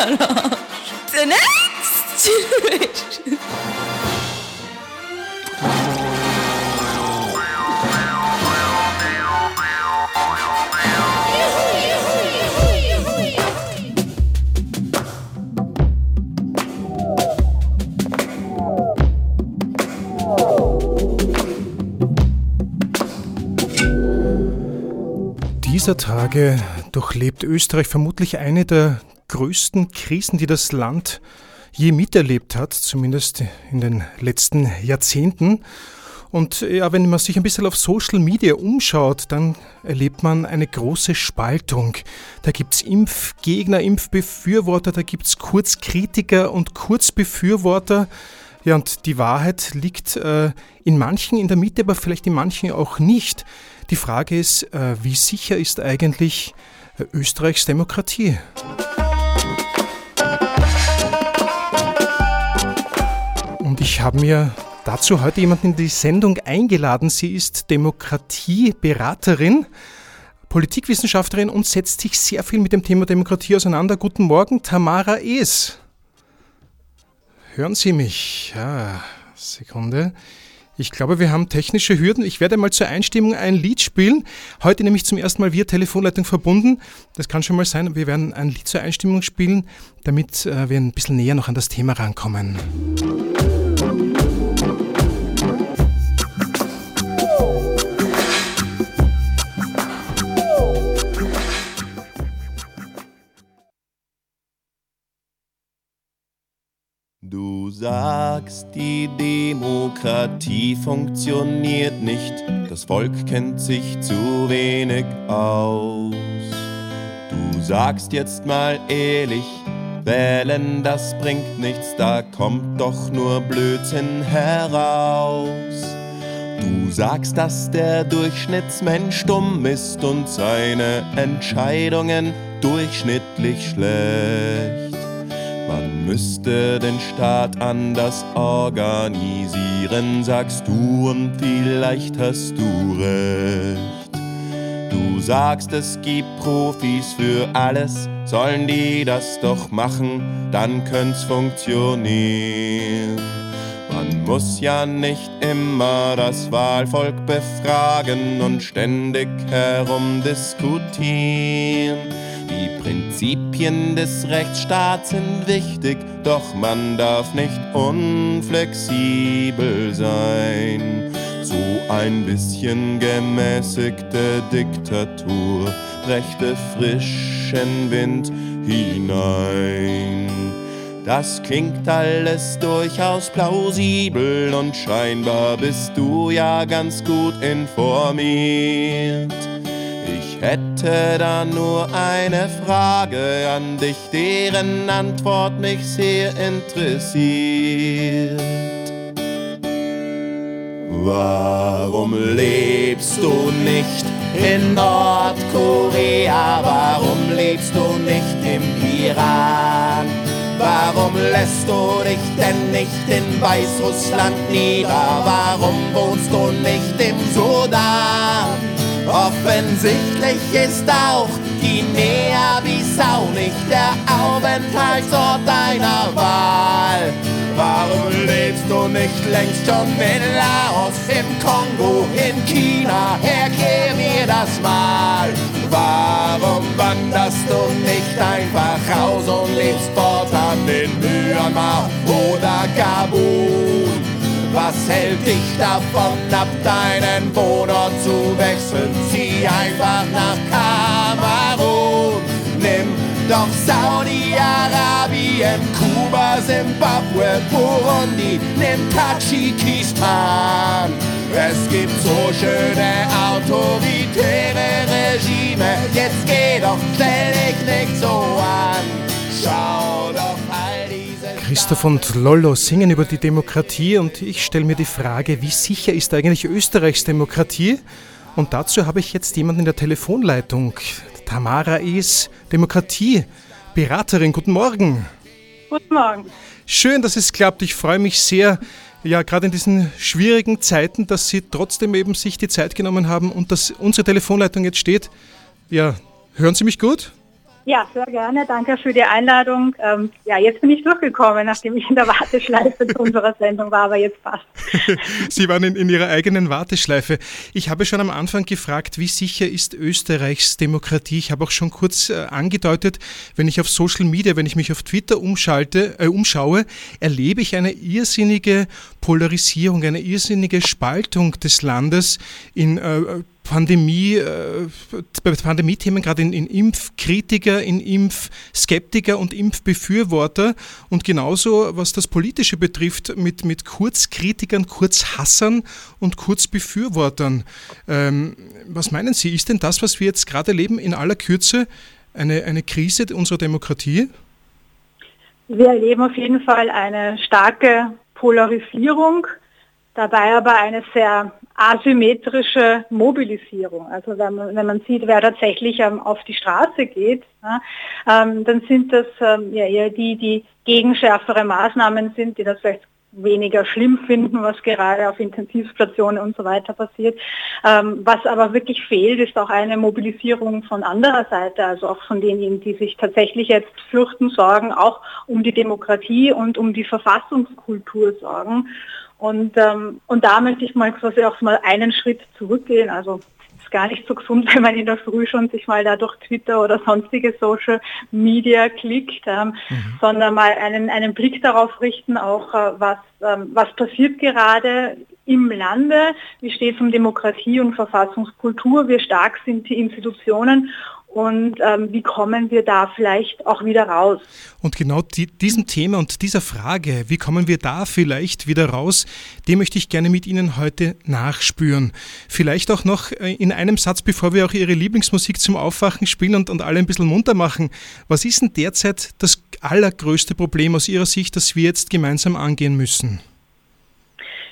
The next. Dieser Tage durchlebt Österreich vermutlich eine der größten Krisen, die das Land je miterlebt hat, zumindest in den letzten Jahrzehnten. Und ja, wenn man sich ein bisschen auf Social Media umschaut, dann erlebt man eine große Spaltung. Da gibt es Impfgegner, Impfbefürworter, da gibt es Kurzkritiker und Kurzbefürworter. Ja, und die Wahrheit liegt äh, in manchen in der Mitte, aber vielleicht in manchen auch nicht. Die Frage ist, äh, wie sicher ist eigentlich äh, Österreichs Demokratie? Ich habe mir dazu heute jemanden in die Sendung eingeladen. Sie ist Demokratieberaterin, Politikwissenschaftlerin und setzt sich sehr viel mit dem Thema Demokratie auseinander. Guten Morgen, Tamara Es. Hören Sie mich? Ja, Sekunde. Ich glaube, wir haben technische Hürden. Ich werde mal zur Einstimmung ein Lied spielen. Heute nämlich zum ersten Mal via Telefonleitung verbunden. Das kann schon mal sein. Wir werden ein Lied zur Einstimmung spielen, damit äh, wir ein bisschen näher noch an das Thema rankommen. Du sagst, die Demokratie funktioniert nicht, das Volk kennt sich zu wenig aus. Du sagst jetzt mal ehrlich, wählen, das bringt nichts, da kommt doch nur Blödsinn heraus. Du sagst, dass der Durchschnittsmensch dumm ist und seine Entscheidungen durchschnittlich schlecht. Man müsste den Staat anders organisieren, sagst du, und vielleicht hast du recht. Du sagst, es gibt Profis für alles, sollen die das doch machen, dann könnt's funktionieren. Man muss ja nicht immer das Wahlvolk befragen und ständig herumdiskutieren. Die Prinzipien des Rechtsstaats sind wichtig, doch man darf nicht unflexibel sein. So ein bisschen gemäßigte Diktatur brächte frischen Wind hinein. Das klingt alles durchaus plausibel und scheinbar bist du ja ganz gut informiert hätte da nur eine Frage an dich, deren Antwort mich sehr interessiert. Warum lebst du nicht in Nordkorea? Warum lebst du nicht im Iran? Warum lässt du dich denn nicht in Weißrussland nieder? Warum wohnst du nicht im Sudan? Offensichtlich ist auch Guinea-Bissau nicht der Aufenthaltsort deiner Wahl. Warum lebst du nicht längst schon in Laos, im Kongo, in China? Erklär mir das mal. Warum wanderst du nicht einfach raus und lebst fortan in Myanmar oder Gabun? Hält dich davon ab, deinen Wohnort zu wechseln? Zieh einfach nach Kamerun. Nimm doch Saudi-Arabien, Kuba, Zimbabwe, Burundi, nimm Tadschikistan. Es gibt so schöne autoritäre Regime, jetzt geh doch, stell dich nicht so an. Schau Christoph und Lollo singen über die Demokratie und ich stelle mir die Frage, wie sicher ist eigentlich Österreichs Demokratie? Und dazu habe ich jetzt jemanden in der Telefonleitung. Tamara Is, Demokratieberaterin. Guten Morgen. Guten Morgen. Schön, dass es klappt. Ich freue mich sehr, ja, gerade in diesen schwierigen Zeiten, dass Sie trotzdem eben sich die Zeit genommen haben und dass unsere Telefonleitung jetzt steht. Ja, hören Sie mich gut? Ja, sehr gerne. Danke für die Einladung. Ähm, ja, jetzt bin ich durchgekommen, nachdem ich in der Warteschleife zu unserer Sendung war, aber jetzt passt. Sie waren in, in, Ihrer eigenen Warteschleife. Ich habe schon am Anfang gefragt, wie sicher ist Österreichs Demokratie? Ich habe auch schon kurz äh, angedeutet, wenn ich auf Social Media, wenn ich mich auf Twitter umschalte, äh, umschaue, erlebe ich eine irrsinnige Polarisierung, eine irrsinnige Spaltung des Landes in äh, Pandemie, äh, bei Pandemie-Themen gerade in, in, Impfkritiker, in Impfskeptiker und Impfbefürworter und genauso, was das Politische betrifft, mit, mit Kurzkritikern, Kurzhassern und Kurzbefürwortern. Ähm, was meinen Sie, ist denn das, was wir jetzt gerade erleben, in aller Kürze eine, eine Krise unserer Demokratie? Wir erleben auf jeden Fall eine starke Polarisierung, dabei aber eine sehr asymmetrische Mobilisierung. Also wenn man, wenn man sieht, wer tatsächlich ähm, auf die Straße geht, ja, ähm, dann sind das ähm, ja eher die, die gegen schärfere Maßnahmen sind, die das vielleicht weniger schlimm finden, was gerade auf Intensivstationen und so weiter passiert. Ähm, was aber wirklich fehlt, ist auch eine Mobilisierung von anderer Seite, also auch von denjenigen, die sich tatsächlich jetzt fürchten, sorgen, auch um die Demokratie und um die Verfassungskultur sorgen. Und, ähm, und da möchte ich mal quasi auch mal einen Schritt zurückgehen. Also ist gar nicht so gesund, wenn man in der Früh schon sich mal da durch Twitter oder sonstige Social Media klickt, ähm, mhm. sondern mal einen, einen Blick darauf richten, auch äh, was, ähm, was passiert gerade im Lande, wie steht es um Demokratie und Verfassungskultur, wie stark sind die Institutionen und ähm, wie kommen wir da vielleicht auch wieder raus. Und genau die, diesem Thema und dieser Frage, wie kommen wir da vielleicht wieder raus, dem möchte ich gerne mit Ihnen heute nachspüren. Vielleicht auch noch äh, in einem Satz, bevor wir auch Ihre Lieblingsmusik zum Aufwachen spielen und, und alle ein bisschen munter machen. Was ist denn derzeit das allergrößte Problem aus Ihrer Sicht, das wir jetzt gemeinsam angehen müssen?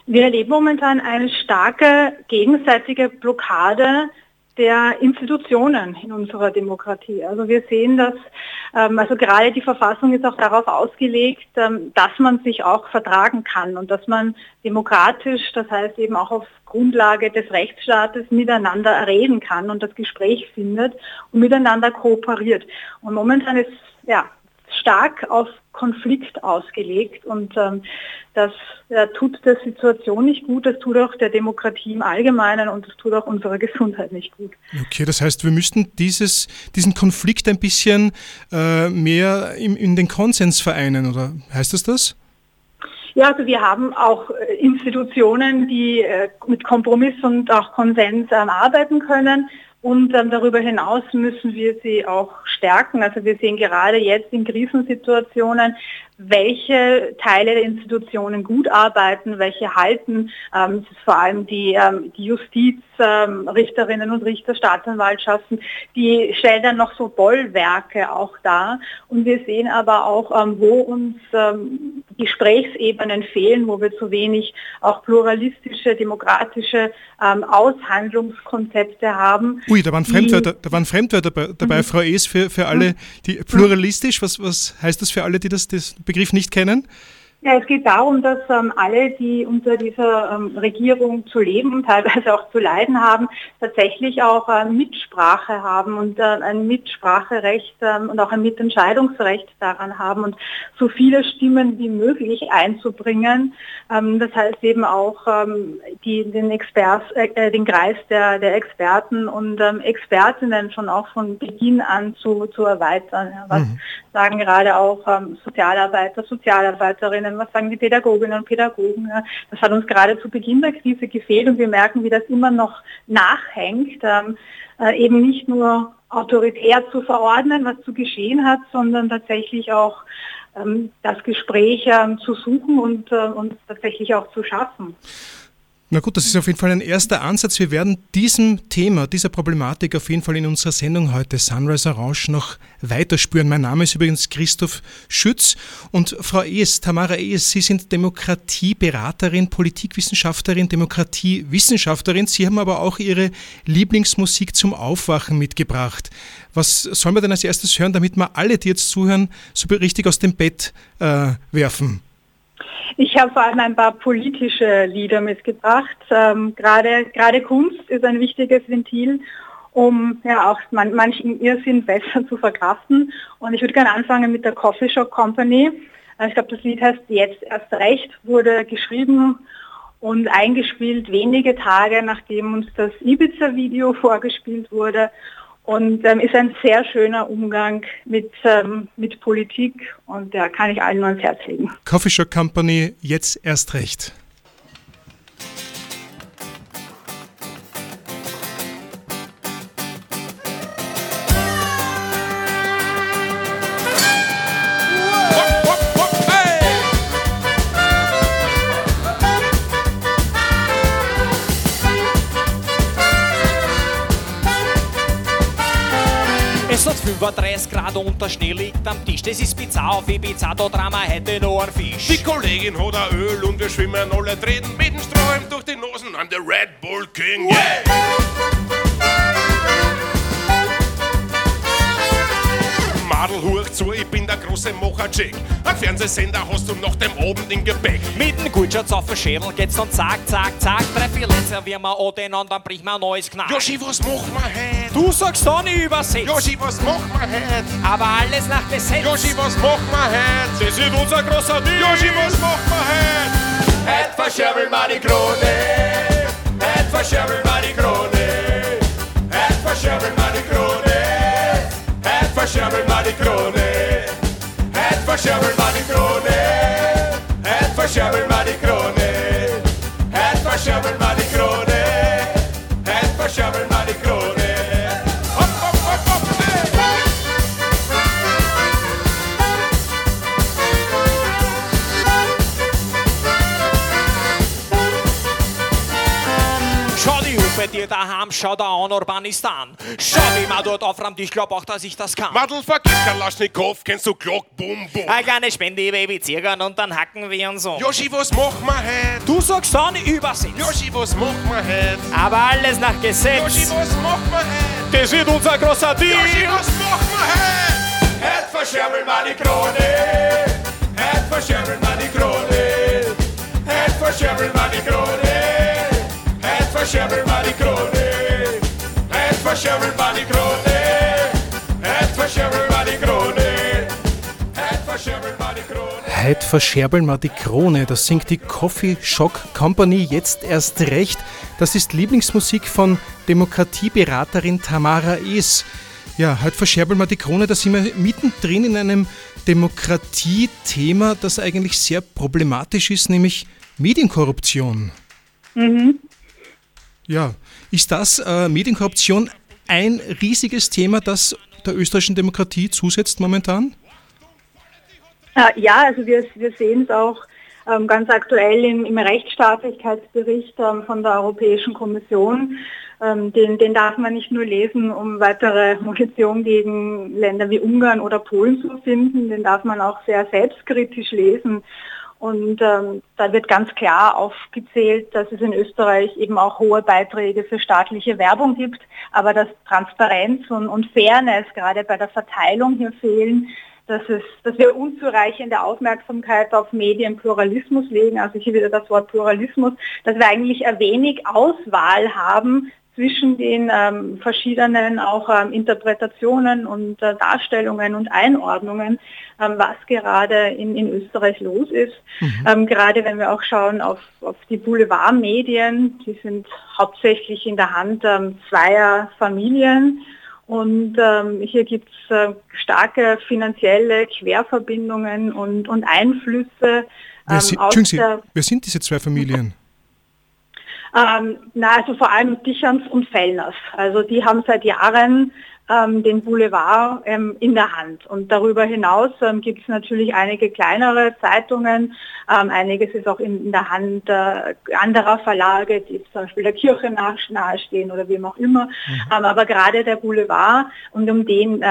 Wir erleben momentan eine starke gegenseitige Blockade der Institutionen in unserer Demokratie. Also wir sehen, dass ähm, also gerade die Verfassung ist auch darauf ausgelegt, ähm, dass man sich auch vertragen kann und dass man demokratisch, das heißt eben auch auf Grundlage des Rechtsstaates miteinander reden kann und das Gespräch findet und miteinander kooperiert. Und momentan ist ja stark auf Konflikt ausgelegt und ähm, das ja, tut der Situation nicht gut, das tut auch der Demokratie im Allgemeinen und das tut auch unserer Gesundheit nicht gut. Okay, das heißt, wir müssten dieses, diesen Konflikt ein bisschen äh, mehr im, in den Konsens vereinen, oder heißt das das? Ja, also wir haben auch äh, Institutionen, die äh, mit Kompromiss und auch Konsens ähm, arbeiten können. Und ähm, darüber hinaus müssen wir sie auch stärken. Also wir sehen gerade jetzt in Krisensituationen, welche Teile der Institutionen gut arbeiten, welche halten. Ähm, vor allem die, ähm, die Justizrichterinnen ähm, und Richter, Staatsanwaltschaften, die stellen dann noch so Bollwerke auch dar. Und wir sehen aber auch, ähm, wo uns ähm, Gesprächsebenen fehlen, wo wir zu wenig auch pluralistische, demokratische ähm, Aushandlungskonzepte haben. Ui, da waren Fremdwörter, da waren Fremdwörter dabei, mhm. Frau Es, für, für alle, die pluralistisch, was, was heißt das für alle, die das, das Begriff nicht kennen? Ja, es geht darum, dass ähm, alle, die unter dieser ähm, Regierung zu leben, teilweise auch zu leiden haben, tatsächlich auch äh, Mitsprache haben und äh, ein Mitspracherecht ähm, und auch ein Mitentscheidungsrecht daran haben und so viele Stimmen wie möglich einzubringen. Ähm, das heißt eben auch ähm, die, den, Expert, äh, den Kreis der, der Experten und ähm, Expertinnen schon auch von Beginn an zu, zu erweitern. Ja, was mhm. Sagen gerade auch Sozialarbeiter, Sozialarbeiterinnen, was sagen die Pädagoginnen und Pädagogen. Das hat uns gerade zu Beginn der Krise gefehlt und wir merken, wie das immer noch nachhängt, ähm, äh, eben nicht nur autoritär zu verordnen, was zu geschehen hat, sondern tatsächlich auch ähm, das Gespräch ähm, zu suchen und, äh, und tatsächlich auch zu schaffen. Na gut, das ist auf jeden Fall ein erster Ansatz. Wir werden diesem Thema, dieser Problematik auf jeden Fall in unserer Sendung heute Sunrise Orange noch weiter spüren. Mein Name ist übrigens Christoph Schütz und Frau Es, Tamara Es, Sie sind Demokratieberaterin, Politikwissenschaftlerin, Demokratiewissenschaftlerin. Sie haben aber auch Ihre Lieblingsmusik zum Aufwachen mitgebracht. Was sollen wir denn als erstes hören, damit wir alle, die jetzt zuhören, so richtig aus dem Bett äh, werfen? Ich habe vor allem ein paar politische Lieder mitgebracht. Ähm, gerade, gerade Kunst ist ein wichtiges Ventil um ja auch man, manchen Irrsinn besser zu verkraften. Und ich würde gerne anfangen mit der Coffee Shop Company. Ich glaube, das Lied heißt Jetzt erst recht, wurde geschrieben und eingespielt wenige Tage, nachdem uns das Ibiza-Video vorgespielt wurde und ähm, ist ein sehr schöner Umgang mit, ähm, mit Politik und da kann ich allen nur ans Herz legen. Coffee Shop Company, jetzt erst recht. Der Schnee liegt am Tisch. Das ist Pizza auf Ibiza, da Drama heute noch ein Fisch. Die Kollegin hat ein Öl und wir schwimmen alle treten mit dem Strom durch die Nosen an der Red Bull King. Yeah! Madel, hoch zu, ich bin der große Mocher-Chick. Ein Fernsehsender hast du nach dem Abend im Gepäck. Mit dem Gutschatz auf den Schädel geht's dann zack, zack, zack. Drei, vier Leute servieren wir an und dann bricht man ein neues Knack. Joshi, was machen wir heute? Du sagst dann übersetzt. Joshi, was machen wir heute? Aber alles nach Gesetz. Joshi, was machen wir heute? Das wird unser großer Deal. Joshi, was machen wir heute? Heute verscherbeln wir die Krone. Heute verscherbeln wir förtjänar man i krone Ett for man i krone Ett förtjänar man i krone daheim, schau da an Urbanistan. Schau, wie man dort aufräumt, ich glaub auch, dass ich das kann. Madel, vergiss Kalaschnikow, kennst du Glock, Bum, Bum. Eine kleine Spende, Baby, zirgern und dann hacken wir und so. Joshi, was machen wir heute? Du sagst dann übersetzt. Joshi, was machen wir heute? Aber alles nach Gesetz. Joshi, was machen wir heute? Das wird unser großer Deal. Joshi, was machen wir heute? Heute verscherbeln wir die Krone. Heute verscherbeln wir die Krone. Heute verscherbeln wir die Krone. Heute verscherbeln wir die Krone. Heute verscherbeln wir die Krone. Heute verscherbeln wir die Krone. Heute verscherbeln wir die Krone. Das singt die Coffee Shock Company jetzt erst recht. Das ist Lieblingsmusik von Demokratieberaterin Tamara Es. Ja, heute verscherbeln wir die Krone. Da sind wir mittendrin in einem Demokratiethema, das eigentlich sehr problematisch ist, nämlich Medienkorruption. Mhm. Ja, ist das äh, Medienkorruption ein riesiges Thema, das der österreichischen Demokratie zusetzt momentan? Äh, ja, also wir, wir sehen es auch ähm, ganz aktuell im, im Rechtsstaatlichkeitsbericht ähm, von der Europäischen Kommission. Ähm, den, den darf man nicht nur lesen, um weitere Munition gegen Länder wie Ungarn oder Polen zu finden, den darf man auch sehr selbstkritisch lesen. Und ähm, da wird ganz klar aufgezählt, dass es in Österreich eben auch hohe Beiträge für staatliche Werbung gibt, aber dass Transparenz und, und Fairness gerade bei der Verteilung hier fehlen, dass, es, dass wir unzureichende Aufmerksamkeit auf Medienpluralismus legen, also hier wieder das Wort Pluralismus, dass wir eigentlich wenig Auswahl haben zwischen den ähm, verschiedenen auch ähm, Interpretationen und äh, Darstellungen und Einordnungen, ähm, was gerade in, in Österreich los ist. Mhm. Ähm, gerade wenn wir auch schauen auf, auf die Boulevardmedien, die sind hauptsächlich in der Hand ähm, zweier Familien. Und ähm, hier gibt es äh, starke finanzielle Querverbindungen und, und Einflüsse. Wer, si Sie, wer sind diese zwei Familien? Ähm, na, also vor allem Dicherns und Fellners. Also die haben seit Jahren ähm, den Boulevard ähm, in der Hand. Und darüber hinaus ähm, gibt es natürlich einige kleinere Zeitungen. Ähm, einiges ist auch in, in der Hand äh, anderer Verlage, die zum Beispiel der Kirche nahestehen oder wem auch immer. Mhm. Ähm, aber gerade der Boulevard, und um den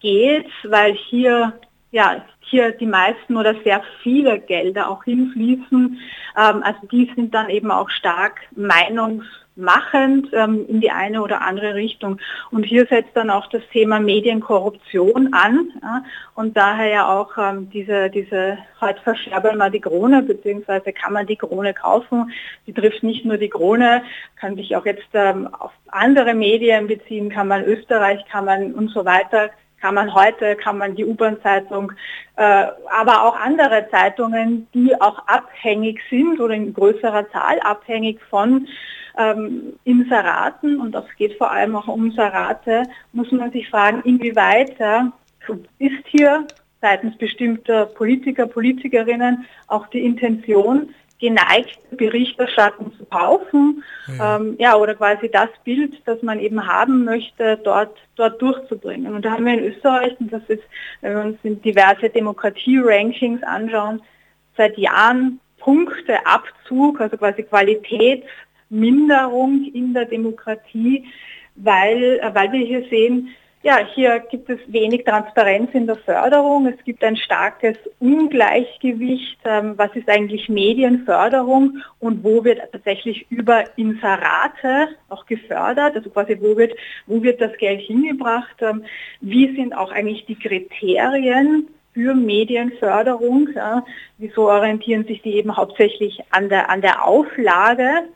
geht weil hier ja, hier die meisten oder sehr viele Gelder auch hinfließen. Ähm, also die sind dann eben auch stark meinungs- machend ähm, in die eine oder andere Richtung. Und hier setzt dann auch das Thema Medienkorruption an ja, und daher ja auch ähm, diese, diese heute verscherbeln wir die Krone, beziehungsweise kann man die Krone kaufen. Die trifft nicht nur die Krone, kann sich auch jetzt ähm, auf andere Medien beziehen, kann man Österreich, kann man und so weiter kann man heute, kann man die U-Bahn-Zeitung, äh, aber auch andere Zeitungen, die auch abhängig sind oder in größerer Zahl abhängig von ähm, Inseraten und es geht vor allem auch um Inserate, muss man sich fragen, inwieweit ist hier seitens bestimmter Politiker, Politikerinnen auch die Intention, geneigt, Berichterstattung zu kaufen, ja. Ähm, ja, oder quasi das Bild, das man eben haben möchte, dort, dort durchzubringen. Und da haben wir in Österreich, und das ist, wenn wir uns diverse Demokratie-Rankings anschauen, seit Jahren Punkteabzug, also quasi Qualitätsminderung in der Demokratie, weil, weil wir hier sehen, ja, hier gibt es wenig Transparenz in der Förderung. Es gibt ein starkes Ungleichgewicht. Ähm, was ist eigentlich Medienförderung und wo wird tatsächlich über Inserate auch gefördert? Also quasi wo wird, wo wird das Geld hingebracht? Ähm, wie sind auch eigentlich die Kriterien für Medienförderung? Wieso orientieren sich die eben hauptsächlich an der, an der Auflage?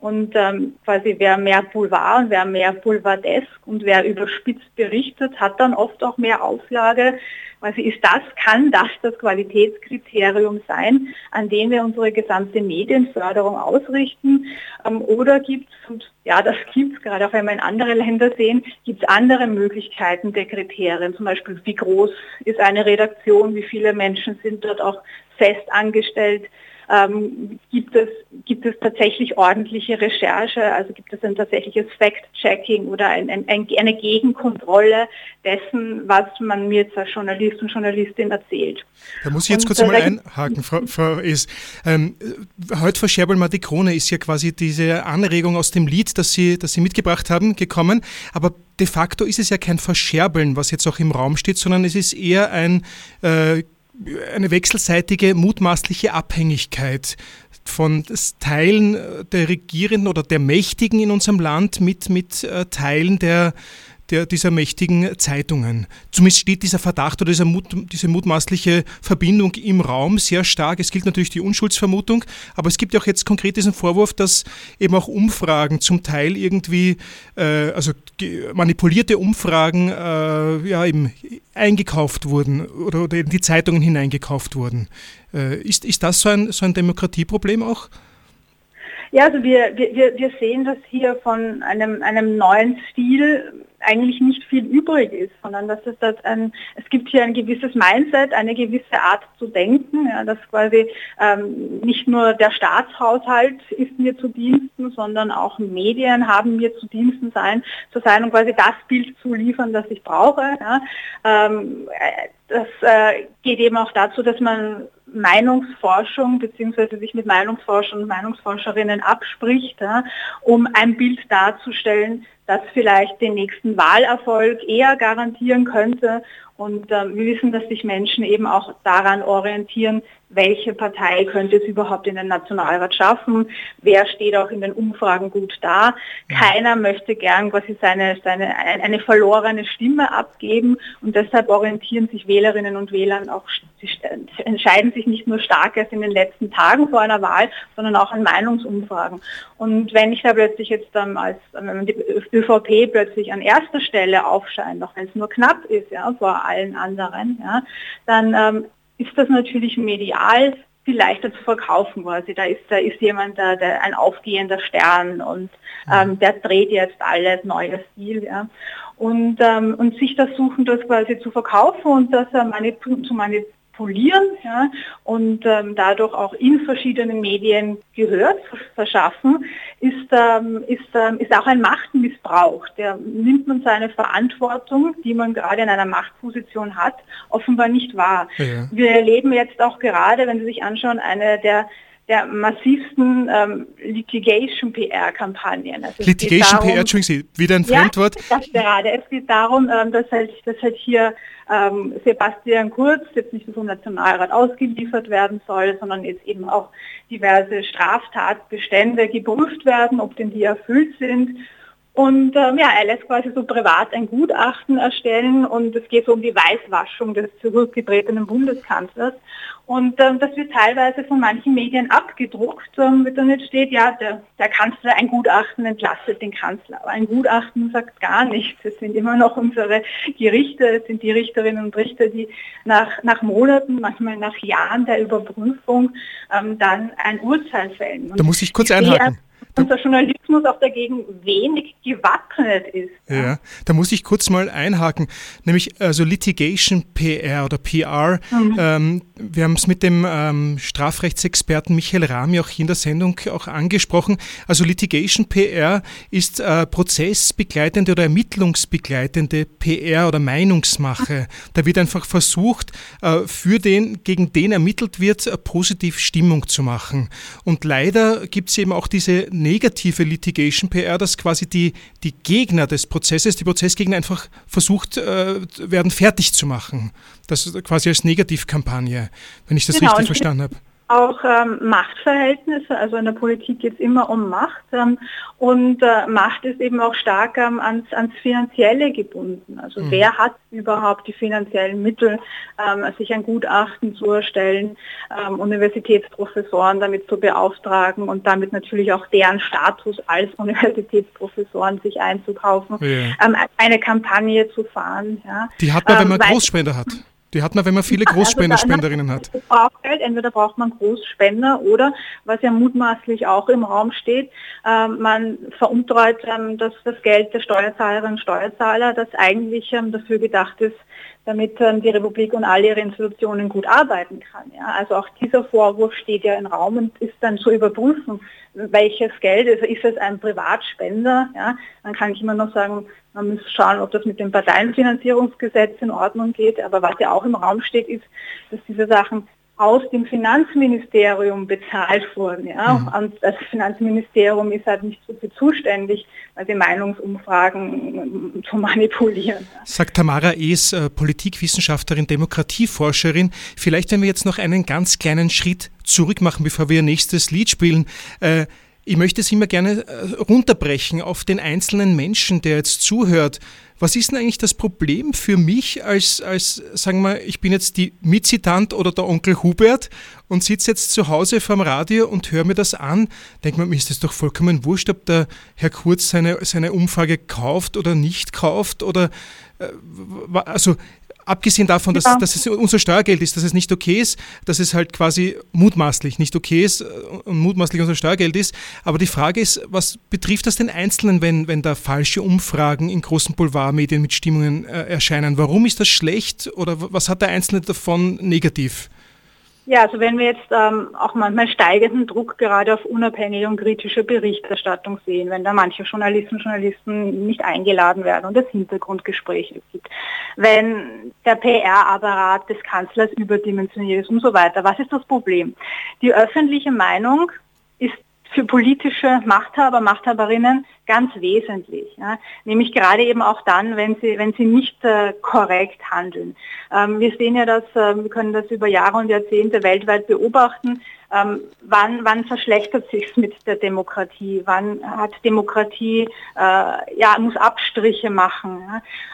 Und ähm, quasi wer mehr Boulevard und wer mehr Boulevardesk und wer überspitzt berichtet, hat dann oft auch mehr Auflage. Also ist das, kann das das Qualitätskriterium sein, an dem wir unsere gesamte Medienförderung ausrichten? Ähm, oder gibt es, und ja, das gibt es gerade auch wenn wir in andere Länder sehen, gibt es andere Möglichkeiten der Kriterien, zum Beispiel wie groß ist eine Redaktion, wie viele Menschen sind dort auch fest angestellt, ähm, gibt, es, gibt es tatsächlich ordentliche Recherche, also gibt es ein tatsächliches Fact-Checking oder ein, ein, eine Gegenkontrolle dessen, was man mir jetzt als Journalist und Journalistin erzählt. Da muss ich jetzt und, kurz einmal einhaken, Frau, Frau Es. Ähm, heute verscherbeln wir die Krone ist ja quasi diese Anregung aus dem Lied, das Sie, das Sie mitgebracht haben, gekommen. Aber de facto ist es ja kein Verscherbeln, was jetzt auch im Raum steht, sondern es ist eher ein äh, eine wechselseitige mutmaßliche Abhängigkeit von Teilen der Regierenden oder der Mächtigen in unserem Land mit, mit äh, Teilen der, der, dieser mächtigen Zeitungen. Zumindest steht dieser Verdacht oder dieser Mut, diese mutmaßliche Verbindung im Raum sehr stark. Es gilt natürlich die Unschuldsvermutung, aber es gibt ja auch jetzt konkret diesen Vorwurf, dass eben auch Umfragen zum Teil irgendwie, äh, also manipulierte Umfragen, äh, ja, eben eingekauft wurden oder, oder in die Zeitungen hineingekauft wurden. Äh, ist, ist das so ein, so ein Demokratieproblem auch? Ja, also wir, wir, wir sehen das hier von einem, einem neuen Stil eigentlich nicht viel übrig ist, sondern dass es das ein, es gibt hier ein gewisses Mindset, eine gewisse Art zu denken, ja, dass quasi ähm, nicht nur der Staatshaushalt ist mir zu Diensten, sondern auch Medien haben mir zu Diensten sein, zu sein und quasi das Bild zu liefern, das ich brauche. Ja. Ähm, das äh, geht eben auch dazu, dass man Meinungsforschung bzw. sich mit Meinungsforschern und Meinungsforscherinnen abspricht, ja, um ein Bild darzustellen, das vielleicht den nächsten Wahlerfolg eher garantieren könnte. Und äh, wir wissen, dass sich Menschen eben auch daran orientieren, welche Partei könnte es überhaupt in den Nationalrat schaffen, wer steht auch in den Umfragen gut da. Keiner möchte gern quasi seine, seine, eine verlorene Stimme abgeben und deshalb orientieren sich Wählerinnen und Wähler auch, sie entscheiden sich nicht nur stark erst in den letzten Tagen vor einer Wahl, sondern auch an Meinungsumfragen. Und wenn ich da plötzlich jetzt ähm, als wenn die ÖVP plötzlich an erster Stelle aufscheint, auch wenn es nur knapp ist, ja, vor allen anderen, ja, dann ähm, ist das natürlich medial viel leichter zu verkaufen quasi. Da ist, da ist jemand, der, der ein aufgehender Stern und ähm, der dreht jetzt alles, neuer Stil. Ja. Und, ähm, und sich das suchen, das quasi zu verkaufen und das äh, manip zu manipulieren polieren ja, und ähm, dadurch auch in verschiedenen Medien Gehör verschaffen, ist, ähm, ist, ähm, ist auch ein Machtmissbrauch. Der nimmt man seine Verantwortung, die man gerade in einer Machtposition hat, offenbar nicht wahr. Ja. Wir erleben jetzt auch gerade, wenn Sie sich anschauen, eine der der massivsten ähm, Litigation-PR-Kampagnen. Also Litigation-PR, Entschuldigen Sie, wieder ein Fremdwort. Ja, das gerade. Es geht darum, ähm, dass, halt, dass halt hier ähm, Sebastian Kurz jetzt nicht nur vom Nationalrat ausgeliefert werden soll, sondern jetzt eben auch diverse Straftatbestände geprüft werden, ob denn die erfüllt sind. Und ähm, ja, er lässt quasi so privat ein Gutachten erstellen und es geht so um die Weißwaschung des zurückgetretenen Bundeskanzlers. Und ähm, das wird teilweise von manchen Medien abgedruckt, ähm, wird dann jetzt steht, ja, der, der Kanzler, ein Gutachten entlastet den Kanzler. Aber ein Gutachten sagt gar nichts. Es sind immer noch unsere Gerichte, es sind die Richterinnen und Richter, die nach, nach Monaten, manchmal nach Jahren der Überprüfung ähm, dann ein Urteil fällen. Und da muss ich kurz einhaken unser Journalismus auch dagegen wenig gewappnet ist. Ja. da muss ich kurz mal einhaken, nämlich also Litigation PR oder PR. Mhm. Ähm, wir haben es mit dem ähm, Strafrechtsexperten Michael Rami auch hier in der Sendung auch angesprochen. Also Litigation PR ist äh, prozessbegleitende oder ermittlungsbegleitende PR oder Meinungsmache. Da wird einfach versucht, äh, für den, gegen den ermittelt wird, äh, positiv Stimmung zu machen. Und leider gibt es eben auch diese negative Litigation PR, dass quasi die, die Gegner des Prozesses, die Prozessgegner einfach versucht äh, werden, fertig zu machen. Das quasi als Negativkampagne, wenn ich das genau, richtig verstanden habe auch ähm, Machtverhältnisse, also in der Politik geht es immer um Macht ähm, und äh, Macht ist eben auch stark ähm, ans, ans Finanzielle gebunden. Also mhm. wer hat überhaupt die finanziellen Mittel, ähm, sich ein Gutachten zu erstellen, ähm, Universitätsprofessoren damit zu beauftragen und damit natürlich auch deren Status als Universitätsprofessoren sich einzukaufen, ja. Ähm, eine Kampagne zu fahren. Ja. Die hat man, wenn man Großspender hat. Die hat man, wenn man viele Großspender, also Spenderinnen hat. Braucht Geld. Entweder braucht man Großspender oder, was ja mutmaßlich auch im Raum steht, äh, man veruntreut ähm, das, das Geld der Steuerzahlerinnen und Steuerzahler, das eigentlich ähm, dafür gedacht ist, damit ähm, die Republik und alle ihre Institutionen gut arbeiten kann. Ja? Also auch dieser Vorwurf steht ja im Raum und ist dann zu überprüfen, welches Geld, also ist es ein Privatspender, ja? dann kann ich immer noch sagen, man muss schauen, ob das mit dem Parteienfinanzierungsgesetz in Ordnung geht. Aber was ja auch im Raum steht, ist, dass diese Sachen aus dem Finanzministerium bezahlt wurden. Ja? Mhm. Und das Finanzministerium ist halt nicht so viel zuständig, die Meinungsumfragen zu manipulieren. Sagt Tamara Ees, äh, Politikwissenschaftlerin, Demokratieforscherin. Vielleicht, wenn wir jetzt noch einen ganz kleinen Schritt zurück machen, bevor wir nächstes Lied spielen. Äh, ich möchte es immer gerne äh, runterbrechen auf den einzelnen Menschen, der jetzt zuhört. Was ist denn eigentlich das Problem für mich als, als sagen wir, ich bin jetzt die Mitzitant oder der Onkel Hubert und sitze jetzt zu Hause vorm Radio und höre mir das an. Denkt man, mir ist das doch vollkommen wurscht, ob der Herr Kurz seine, seine Umfrage kauft oder nicht kauft oder, äh, also abgesehen davon, dass, ja. dass es unser Steuergeld ist, dass es nicht okay ist, dass es halt quasi mutmaßlich nicht okay ist äh, und mutmaßlich unser Steuergeld ist. Aber die Frage ist, was betrifft das den Einzelnen, wenn, wenn da falsche Umfragen in großen Boulevardmedien mit Stimmungen äh, erscheinen? Warum ist das schlecht oder was hat der Einzelne davon negativ? Ja, also wenn wir jetzt ähm, auch manchmal steigenden Druck gerade auf unabhängige und kritische Berichterstattung sehen, wenn da manche Journalisten Journalisten nicht eingeladen werden und es Hintergrundgespräche gibt, wenn der PR-Apparat des Kanzlers überdimensioniert ist und so weiter. Was ist das Problem? Die öffentliche Meinung für politische Machthaber, Machthaberinnen ganz wesentlich. Ja? Nämlich gerade eben auch dann, wenn sie, wenn sie nicht äh, korrekt handeln. Ähm, wir sehen ja das, äh, wir können das über Jahre und Jahrzehnte weltweit beobachten. Ähm, wann, wann verschlechtert sich mit der Demokratie? Wann hat Demokratie, äh, ja, muss Abstriche machen?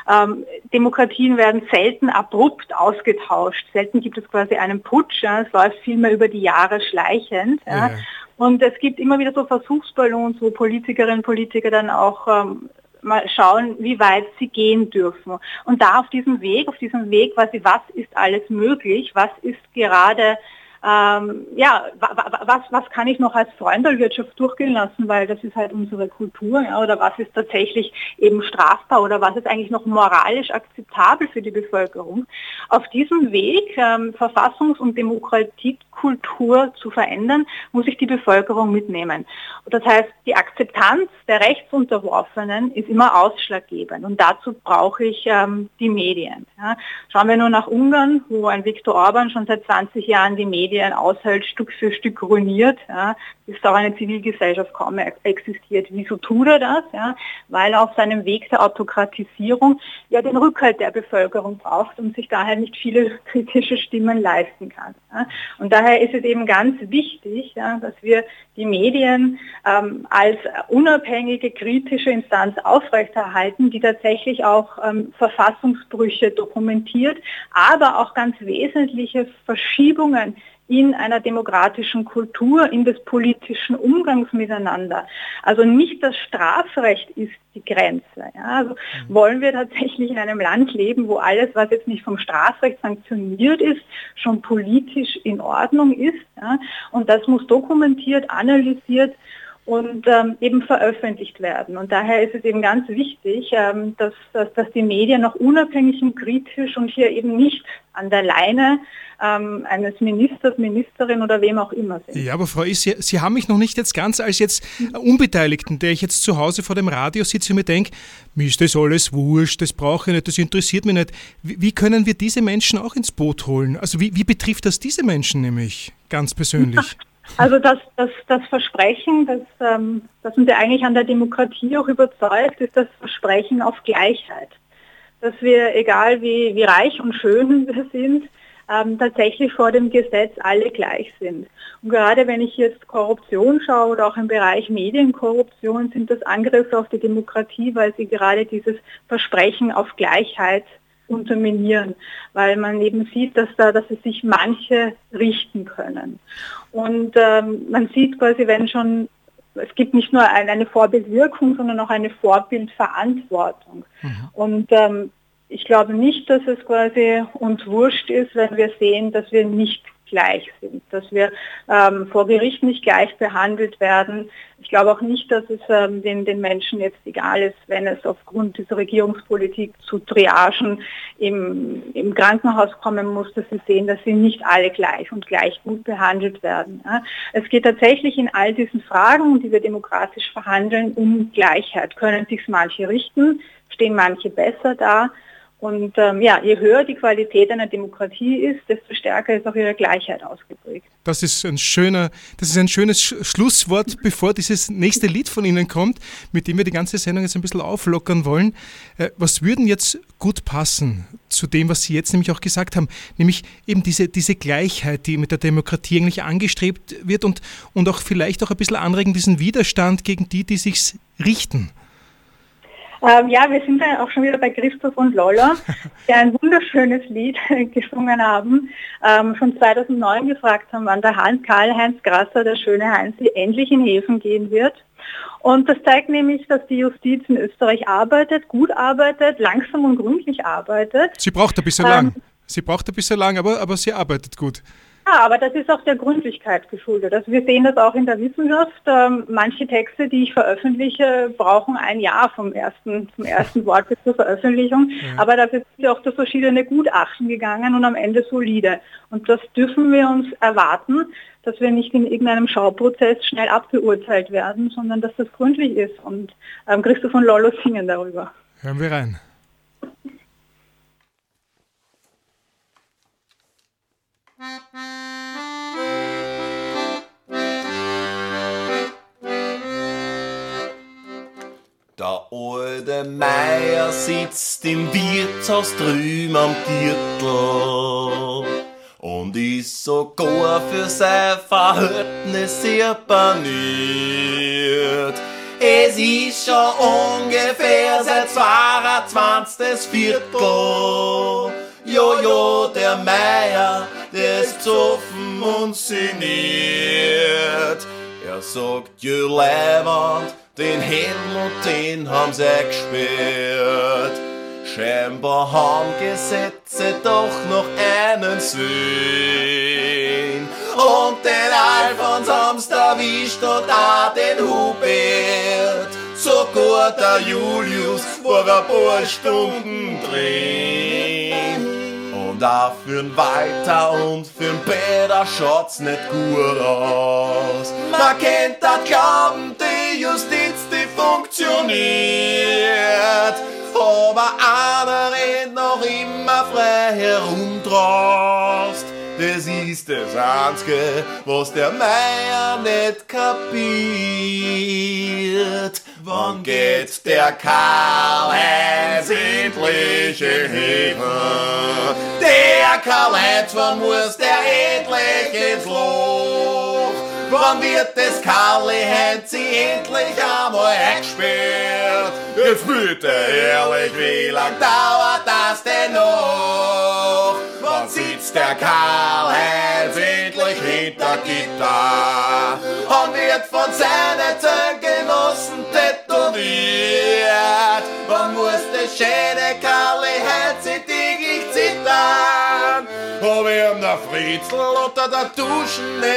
Ja? Ähm, Demokratien werden selten abrupt ausgetauscht. Selten gibt es quasi einen Putsch. Ja? Es läuft vielmehr über die Jahre schleichend. Ja? Und es gibt immer wieder so Versuchsballons, wo Politikerinnen und Politiker dann auch ähm, mal schauen, wie weit sie gehen dürfen. Und da auf diesem Weg, auf diesem Weg quasi, was ist alles möglich, was ist gerade ähm, ja, was, was kann ich noch als Freundelwirtschaft durchgehen lassen, weil das ist halt unsere Kultur, ja, oder was ist tatsächlich eben strafbar oder was ist eigentlich noch moralisch akzeptabel für die Bevölkerung. Auf diesem Weg, ähm, Verfassungs- und Demokratiekultur zu verändern, muss ich die Bevölkerung mitnehmen. Das heißt, die Akzeptanz der Rechtsunterworfenen ist immer ausschlaggebend und dazu brauche ich ähm, die Medien. Ja. Schauen wir nur nach Ungarn, wo ein Viktor Orban schon seit 20 Jahren die Medien Medien aushält, Stück für Stück ruiniert, ja, bis auch eine Zivilgesellschaft kaum mehr existiert. Wieso tut er das? Ja? Weil er auf seinem Weg der Autokratisierung ja den Rückhalt der Bevölkerung braucht und sich daher nicht viele kritische Stimmen leisten kann. Ja? Und daher ist es eben ganz wichtig, ja, dass wir die Medien ähm, als unabhängige kritische Instanz aufrechterhalten, die tatsächlich auch ähm, Verfassungsbrüche dokumentiert, aber auch ganz wesentliche Verschiebungen in einer demokratischen Kultur, in des politischen Umgangs miteinander. Also nicht das Strafrecht ist die Grenze. Ja. Also mhm. wollen wir tatsächlich in einem Land leben, wo alles, was jetzt nicht vom Strafrecht sanktioniert ist, schon politisch in Ordnung ist. Ja. Und das muss dokumentiert, analysiert und ähm, eben veröffentlicht werden. Und daher ist es eben ganz wichtig, ähm, dass, dass, dass die Medien noch unabhängig und kritisch und hier eben nicht an der Leine ähm, eines Ministers, Ministerin oder wem auch immer sind. Ja, aber Frau Is, Sie, Sie haben mich noch nicht jetzt ganz als jetzt Unbeteiligten, der ich jetzt zu Hause vor dem Radio sitze und mir denke, mir ist das alles wurscht, das brauche ich nicht, das interessiert mich nicht. Wie, wie können wir diese Menschen auch ins Boot holen? Also wie, wie betrifft das diese Menschen nämlich ganz persönlich? Also das, das, das Versprechen, das, ähm, das uns ja eigentlich an der Demokratie auch überzeugt, ist das Versprechen auf Gleichheit. Dass wir, egal wie, wie reich und schön wir sind, ähm, tatsächlich vor dem Gesetz alle gleich sind. Und gerade wenn ich jetzt Korruption schaue oder auch im Bereich Medienkorruption, sind das Angriffe auf die Demokratie, weil sie gerade dieses Versprechen auf Gleichheit unterminieren, weil man eben sieht, dass da, dass es sich manche richten können. Und ähm, man sieht quasi, wenn schon, es gibt nicht nur eine, Vorbildwirkung, sondern auch eine Vorbildverantwortung. Mhm. Und ähm, ich glaube nicht, dass es quasi uns wurscht ist, wenn wir sehen, dass wir nicht gleich sind, dass wir ähm, vor Gericht nicht gleich behandelt werden. Ich glaube auch nicht, dass es ähm, den, den Menschen jetzt egal ist, wenn es aufgrund dieser Regierungspolitik zu Triagen im, im Krankenhaus kommen muss, dass sie sehen, dass sie nicht alle gleich und gleich gut behandelt werden. Ja. Es geht tatsächlich in all diesen Fragen, die wir demokratisch verhandeln, um Gleichheit. Können sich manche richten, stehen manche besser da. Und ähm, ja, je höher die Qualität einer Demokratie ist, desto stärker ist auch ihre Gleichheit ausgeprägt. Das ist ein schöner, das ist ein schönes Schlusswort, bevor dieses nächste Lied von Ihnen kommt, mit dem wir die ganze Sendung jetzt ein bisschen auflockern wollen. Äh, was würden jetzt gut passen zu dem, was Sie jetzt nämlich auch gesagt haben, nämlich eben diese, diese Gleichheit, die mit der Demokratie eigentlich angestrebt wird und, und auch vielleicht auch ein bisschen anregen, diesen Widerstand gegen die, die sich richten? Ähm, ja, wir sind dann auch schon wieder bei Christoph und Lolla, die ein wunderschönes Lied gesungen haben, ähm, schon 2009 gefragt haben, wann der Karl-Heinz Grasser, der schöne Heinz, endlich in Häfen gehen wird. Und das zeigt nämlich, dass die Justiz in Österreich arbeitet, gut arbeitet, langsam und gründlich arbeitet. Sie braucht ein bisschen ähm, lang. Sie braucht ein bisschen lang, aber, aber sie arbeitet gut. Ja, aber das ist auch der Gründlichkeit geschuldet. Also wir sehen das auch in der Wissenschaft. Ähm, manche Texte, die ich veröffentliche, brauchen ein Jahr vom ersten, vom ersten Wort bis zur Veröffentlichung. Ja. Aber dafür sind wir auch durch verschiedene Gutachten gegangen und am Ende solide. Und das dürfen wir uns erwarten, dass wir nicht in irgendeinem Schauprozess schnell abgeurteilt werden, sondern dass das gründlich ist. Und ähm, Christoph und Lollo singen darüber. Hören wir rein. Der alte Meier sitzt im Wirtshaus drüben am Gürtel und ist sogar für sein Verhältnis sehr paniert. Es ist schon ungefähr seit 22. Viertel. Jojo, der Meier, der ist besoffen und sinniert. Er sagt, je Leiband, den Helmut, den haben sie gesperrt. Scheinbar haben Gesetze doch noch einen Sinn. Und den Alfons haben's erwischt und auch den Hubert. Sogar der Julius war ein paar Stunden drin. Auch für'n Walter und für'n Peter schaut's nicht gut aus. Man kennt das glauben, die Justiz, die funktioniert. Aber einer rennt noch immer frei herumdrast. das ist das Einzige, was der Meier nicht kapiert. Wann geht der Karl-Heinz endlich in Hilfe? Der Karl-Heinz, wann muss der endlich ins Loch? Wann wird das Karl-Heinz endlich einmal eingesperrt? Jetzt bitte ehrlich, wie lang dauert das denn noch? Wann sitzt der Karl-Heinz endlich hinter Gitter? Und wird von seinen Zeugenossen tätowiert? Wann muss der schöne Karl-Heinz täglich zittern? Ob ihm der Fritzl unter der Duschen nicht?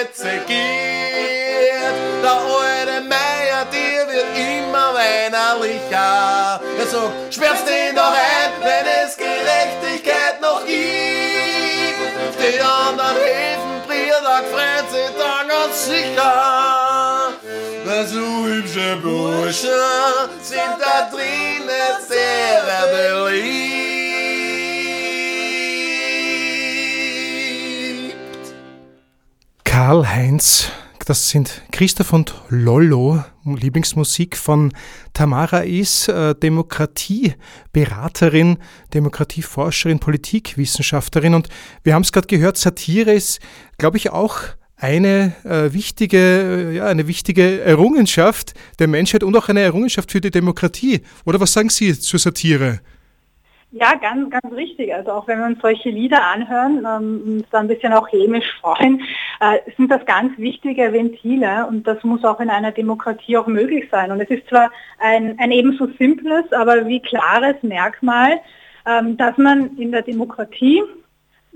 Der alte Meier, dir wird immer weinerlicher. Er sagt, sperrst ihn doch ein, wenn es Gerechtigkeit noch gibt. Die anderen Hilfenbrüder freuen sich dann ganz sicher. Weil so hübsche Burschen sind da drinnen sehr beliebt. Karl-Heinz, das sind Christoph und Lollo, Lieblingsmusik von Tamara Is, äh, Demokratieberaterin, Demokratieforscherin, Politikwissenschaftlerin. Und wir haben es gerade gehört, Satire ist, glaube ich, auch eine äh, wichtige, äh, ja, eine wichtige Errungenschaft der Menschheit und auch eine Errungenschaft für die Demokratie. Oder was sagen Sie zur Satire? Ja, ganz, ganz richtig. Also auch wenn wir uns solche Lieder anhören, ähm, uns da ein bisschen auch hämisch freuen, äh, sind das ganz wichtige Ventile und das muss auch in einer Demokratie auch möglich sein. Und es ist zwar ein, ein ebenso simples, aber wie klares Merkmal, ähm, dass man in der Demokratie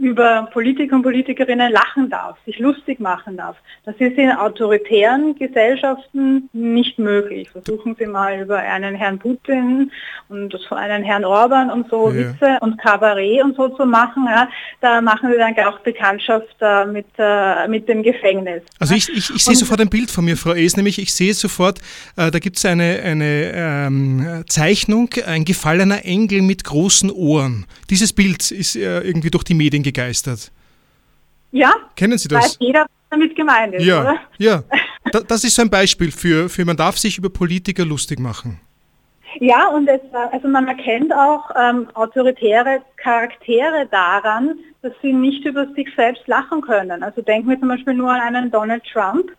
über Politiker und Politikerinnen lachen darf, sich lustig machen darf. Das ist in autoritären Gesellschaften nicht möglich. Versuchen Sie mal über einen Herrn Putin und einen Herrn Orban und so Ja. Witze und Kabarett und so zu machen. Ja, da machen Sie dann auch Bekanntschaft äh, mit, äh, mit dem Gefängnis. Also ich, ich, ich sehe sofort ein Bild von mir, Frau Es, nämlich ich sehe sofort, äh, da gibt es eine, eine ähm, Zeichnung, ein gefallener Engel mit großen Ohren. Dieses Bild ist äh, irgendwie durch die Medien gegeistert. Ja, Kennen Sie weiß das? jeder, was damit gemeint ist, Ja, oder? ja. Da, das ist so ein Beispiel für, für, man darf sich über Politiker lustig machen. Ja, und es, also man erkennt auch ähm, autoritäre Charaktere daran, dass sie nicht über sich selbst lachen können. Also denken wir zum Beispiel nur an einen Donald Trump,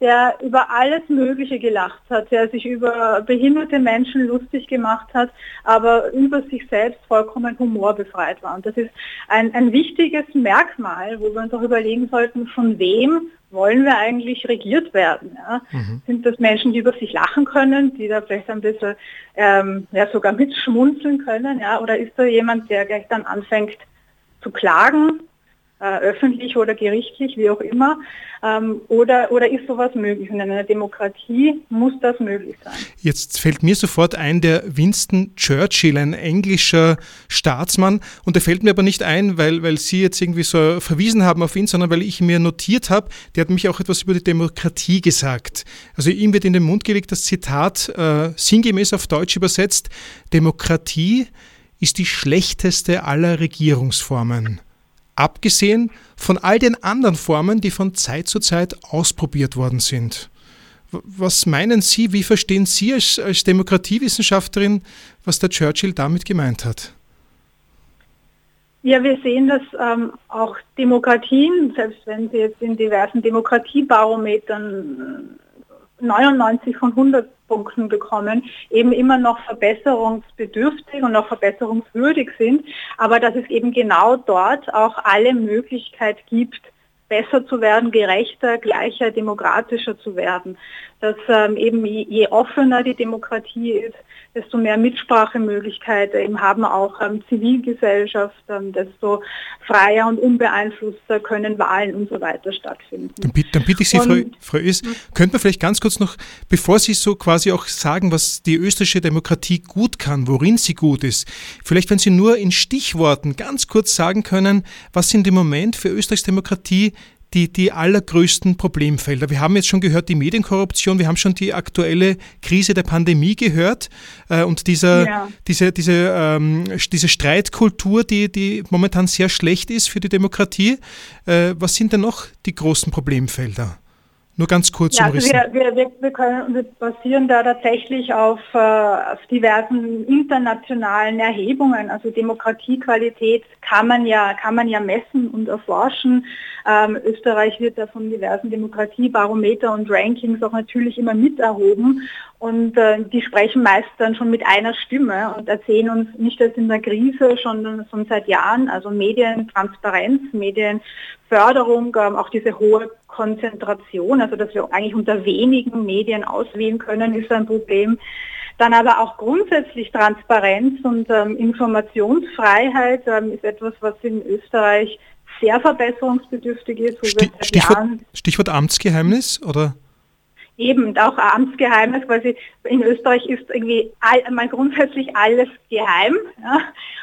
der über alles Mögliche gelacht hat, der sich über behinderte Menschen lustig gemacht hat, aber über sich selbst vollkommen humorbefreit war. Und das ist ein, ein wichtiges Merkmal, wo wir uns auch überlegen sollten, von wem wollen wir eigentlich regiert werden? Ja? Sind das Menschen, die über sich lachen können, die da vielleicht ein bisschen ähm, ja, sogar mitschmunzeln können? Ja? Oder ist da jemand, der gleich dann anfängt zu klagen, öffentlich oder gerichtlich, wie auch immer? Ähm, oder, oder ist sowas möglich? Und in einer Demokratie muss das möglich sein. Jetzt fällt mir sofort ein, der Winston Churchill, ein englischer Staatsmann. Und der fällt mir aber nicht ein, weil, weil Sie jetzt irgendwie so verwiesen haben auf ihn, sondern weil ich mir notiert habe, der hat mich auch etwas über die Demokratie gesagt. Also ihm wird in den Mund gelegt das Zitat, äh, sinngemäß auf Deutsch übersetzt, Demokratie ist die schlechteste aller Regierungsformen. Abgesehen von all den anderen Formen, die von Zeit zu Zeit ausprobiert worden sind. Was meinen Sie, wie verstehen Sie als, als Demokratiewissenschaftlerin, was der Churchill damit gemeint hat? Ja, wir sehen, dass ähm, auch Demokratien, selbst wenn sie jetzt in diversen Demokratiebarometern 99 von 100 Punkten bekommen, eben immer noch verbesserungsbedürftig und noch verbesserungswürdig sind, aber dass es eben genau dort auch alle Möglichkeit gibt, besser zu werden, gerechter, gleicher, demokratischer zu werden. Dass ähm, eben je, je offener die Demokratie ist, desto mehr Mitsprachemöglichkeiten eben haben auch ähm, Zivilgesellschaft, ähm, desto freier und unbeeinflusster können Wahlen und so weiter stattfinden. Dann, dann bitte ich Sie, Frau, Und- Frau Is, könnte man vielleicht ganz kurz noch, bevor Sie so quasi auch sagen, was die österreichische Demokratie gut kann, worin sie gut ist, vielleicht wenn Sie nur in Stichworten ganz kurz sagen können, was sind im Moment für Österreichs Demokratie die, die allergrößten Problemfelder? Wir haben jetzt schon gehört, die Medienkorruption, wir haben schon die aktuelle Krise der Pandemie gehört äh, und dieser, ja. diese, diese, ähm, diese Streitkultur, die, die momentan sehr schlecht ist für die Demokratie. Äh, was sind denn noch die großen Problemfelder? Nur ganz kurz ja, also wir, wir, wir, wir, können, wir basieren da tatsächlich auf, äh, auf, diversen internationalen Erhebungen. Also Demokratiequalität kann man ja, kann man ja messen und erforschen. Ähm, Österreich wird da von diversen Demokratiebarometer und Rankings auch natürlich immer miterhoben. Und äh, die sprechen meist dann schon mit einer Stimme und erzählen uns nicht erst in der Krise, sondern schon seit Jahren, also Medientransparenz, Medienförderung, ähm, auch diese hohe Konzentration, also dass wir eigentlich unter wenigen Medien auswählen können, ist ein Problem. Dann aber auch grundsätzlich Transparenz und ähm, Informationsfreiheit ähm, ist etwas, was in Österreich sehr verbesserungsbedürftig ist. Stich, Stichwort, Stichwort Amtsgeheimnis oder? Eben, auch Amtsgeheimnis, quasi in Österreich ist irgendwie all, mal grundsätzlich alles geheim ja,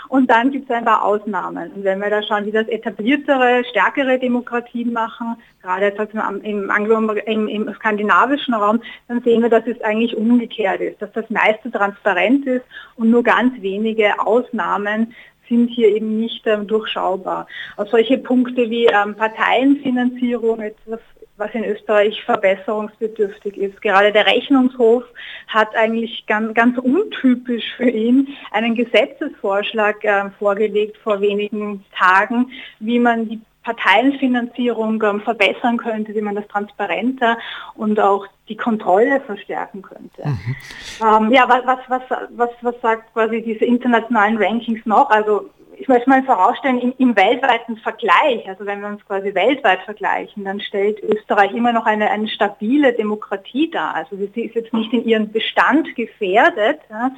und dann gibt es ein paar Ausnahmen. Und wenn wir da schauen, wie das etabliertere, stärkere Demokratien machen, gerade jetzt im, Anglo im, im skandinavischen Raum, dann sehen wir, dass es eigentlich umgekehrt ist, dass das meiste transparent ist und nur ganz wenige Ausnahmen sind hier eben nicht ähm, durchschaubar. Auch solche Punkte wie ähm, Parteienfinanzierung, etwas was in Österreich verbesserungsbedürftig ist. Gerade der Rechnungshof hat eigentlich ganz, ganz untypisch für ihn einen Gesetzesvorschlag äh, vorgelegt vor wenigen Tagen, wie man die Parteienfinanzierung ähm, verbessern könnte, wie man das transparenter und auch die Kontrolle verstärken könnte. Mhm. Ähm, ja, was, was, was, was sagt quasi diese internationalen Rankings noch? Also ich möchte mal vorausstellen, im, im, weltweiten Vergleich, also wenn wir uns quasi weltweit vergleichen, dann stellt Österreich immer noch eine, eine stabile Demokratie dar. Also sie ist jetzt nicht in ihrem Bestand gefährdet. Ja.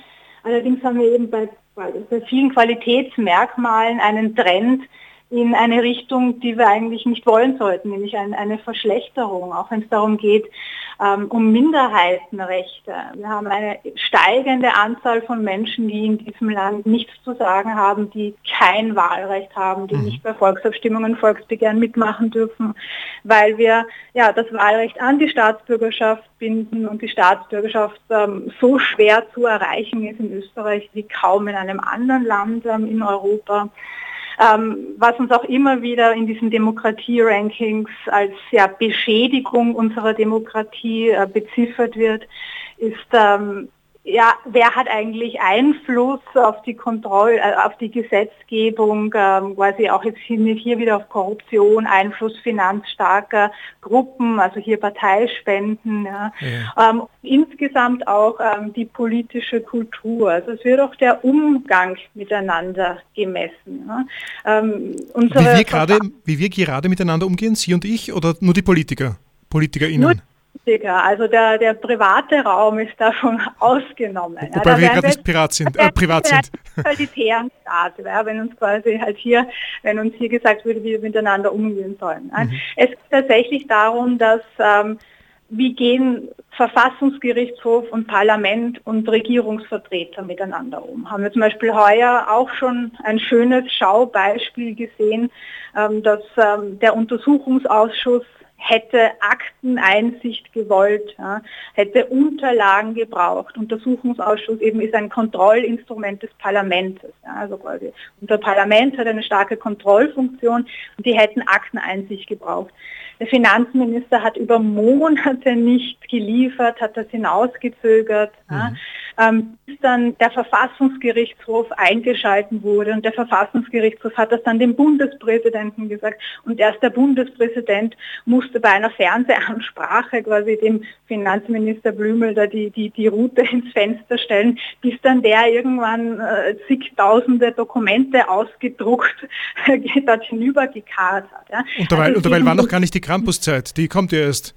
Allerdings haben wir eben bei, bei vielen Qualitätsmerkmalen einen Trend, in eine Richtung, die wir eigentlich nicht wollen sollten, nämlich ein, eine Verschlechterung, auch wenn es darum geht, ähm, um Minderheitenrechte. Wir haben eine steigende Anzahl von Menschen, die in diesem Land nichts zu sagen haben, die kein Wahlrecht haben, die mhm. nicht bei Volksabstimmungen, Volksbegehren mitmachen dürfen, weil wir ja das Wahlrecht an die Staatsbürgerschaft binden und die Staatsbürgerschaft ähm, so schwer zu erreichen ist in Österreich wie kaum in einem anderen Land ähm, in Europa. Ähm, was uns auch immer wieder in diesen Demokratie-Rankings als ja, Beschädigung unserer Demokratie äh, beziffert wird, ist ähm, ja, wer hat eigentlich Einfluss auf die Kontrolle, äh, auf die Gesetzgebung, ähm, quasi auch jetzt hier wieder auf Korruption, Einfluss finanzstarker Gruppen, also hier Parteispenden. Ja. ja. Ähm, insgesamt auch ähm, die politische Kultur. Also es wird auch der Umgang miteinander gemessen. Ja. Ähm, wie, wir gerade, wie wir gerade miteinander umgehen, Sie und ich oder nur die Politiker, PolitikerInnen? Nur günstiger. Also der, der private Raum ist davon ausgenommen. Wobei ja, wir gerade nicht Pirat sind, äh, privat sind. Qualitären Staat, ja, wenn uns quasi halt hier, wenn uns hier gesagt würde, wie wir miteinander umgehen sollen. Mhm. Es geht tatsächlich darum, dass ähm, wie gehen Verfassungsgerichtshof und Parlament und Regierungsvertreter miteinander um. Haben wir zum Beispiel heuer auch schon ein schönes Schaubeispiel gesehen, ähm, dass ähm, der Untersuchungsausschuss hätte Akteneinsicht gewollt, ja, hätte Unterlagen gebraucht. Untersuchungsausschuss eben ist ein Kontrollinstrument des Parlaments. Ja, also quasi unser Parlament hat eine starke Kontrollfunktion und die hätten Akteneinsicht gebraucht. Der Finanzminister hat über Monate nicht geliefert, hat das hinausgezögert. Mhm. Ja ähm, bis dann der Verfassungsgerichtshof eingeschalten wurde. Und der Verfassungsgerichtshof hat das dann dem Bundespräsidenten gesagt. Und erst der Bundespräsident musste bei einer Fernsehansprache quasi dem Finanzminister Blümel da die, die, die Route ins Fenster stellen, bis dann der irgendwann äh, zigtausende Dokumente ausgedruckt dort hinübergekarrt hat. Ja. Und dabei, also und dabei war noch gar nicht die Krampuszeit, die kommt ja erst.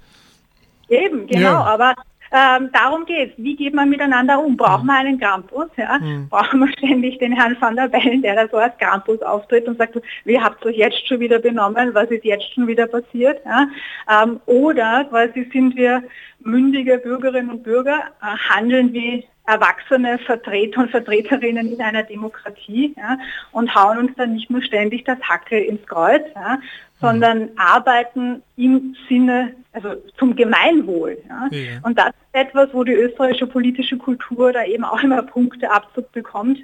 Eben, genau, ja. aber ähm, darum geht es. Wie geht man miteinander um? Brauchen mhm. wir einen Campus? Ja? Mhm. Brauchen wir ständig den Herrn van der Bellen, der da so als Campus auftritt und sagt, wie habt ihr euch jetzt schon wieder benommen? Was ist jetzt schon wieder passiert? Ja? Ähm, oder quasi sind wir mündige Bürgerinnen und Bürger, äh, handeln wie erwachsene Vertreter und Vertreterinnen in einer Demokratie ja, und hauen uns dann nicht nur ständig das Hackel ins Kreuz, ja, sondern mhm. arbeiten im Sinne, also zum Gemeinwohl. Ja. ja. Und das ist etwas, wo die österreichische politische Kultur da eben auch immer Punkteabzug bekommt.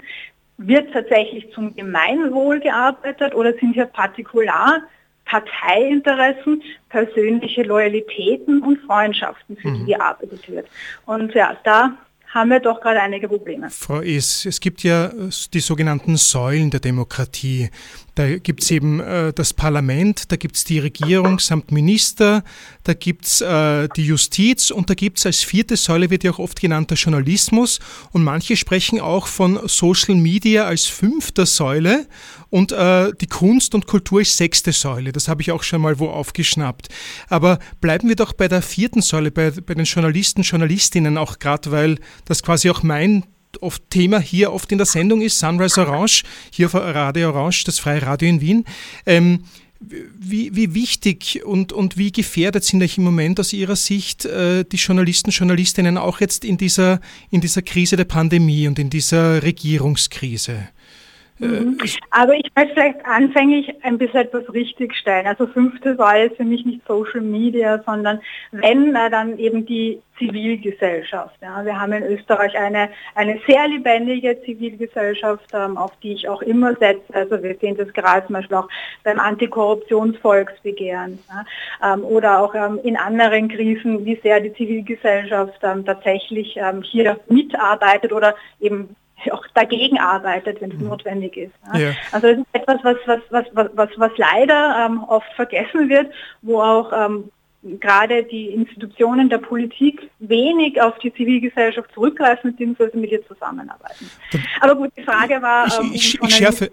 Wird tatsächlich zum Gemeinwohl gearbeitet oder sind hier Partikular Parteiinteressen, persönliche Loyalitäten und Freundschaften, für die mhm. gearbeitet wird. Und ja, da haben wir doch gerade einige Probleme. Frau Es, es gibt ja die sogenannten Säulen der Demokratie. Da gibt es eben äh, das Parlament, da gibt es die Regierung samt Minister, da gibt es äh, die Justiz und da gibt es als vierte Säule, wird ja auch oft genannt, der Journalismus. Und manche sprechen auch von Social Media als fünfter Säule und äh, die Kunst und Kultur ist sechste Säule. Das habe ich auch schon mal wo aufgeschnappt. Aber bleiben wir doch bei der vierten Säule, bei, bei den Journalisten, Journalistinnen, auch gerade weil das quasi auch mein oft Thema hier oft in der Sendung ist, Sunrise Orange, hier auf Radio Orange, das Freie Radio in Wien. Ähm, wie, wie, wichtig und, und wie gefährdet sind euch im Moment aus Ihrer Sicht äh, die Journalisten, Journalistinnen auch jetzt in dieser, in dieser Krise der Pandemie und in dieser Regierungskrise? Mhm. Aber ich möchte vielleicht anfänglich ein bisschen etwas richtigstellen. Also fünfte Wahl ist für mich nicht Social Media, sondern wenn, dann eben die Zivilgesellschaft. Ja. Wir haben in Österreich eine, eine sehr lebendige Zivilgesellschaft, ähm, auf die ich auch immer setze. Also wir sehen das gerade zum Beispiel auch beim Antikorruptionsvolksbegehren ja. ähm, oder auch ähm, in anderen Krisen, wie sehr die Zivilgesellschaft tatsächlich hier mitarbeitet oder eben auch dagegen arbeitet, wenn es mhm. notwendig ist. Ja. Also das ist etwas, was, was, was, was, was leider ähm, oft vergessen wird, wo auch ähm, gerade die Institutionen der Politik wenig auf die Zivilgesellschaft zurückgreifen bzw. mit ihr zusammenarbeiten. Aber gut, die Frage war... Ich, ähm, ich, ich schärfe,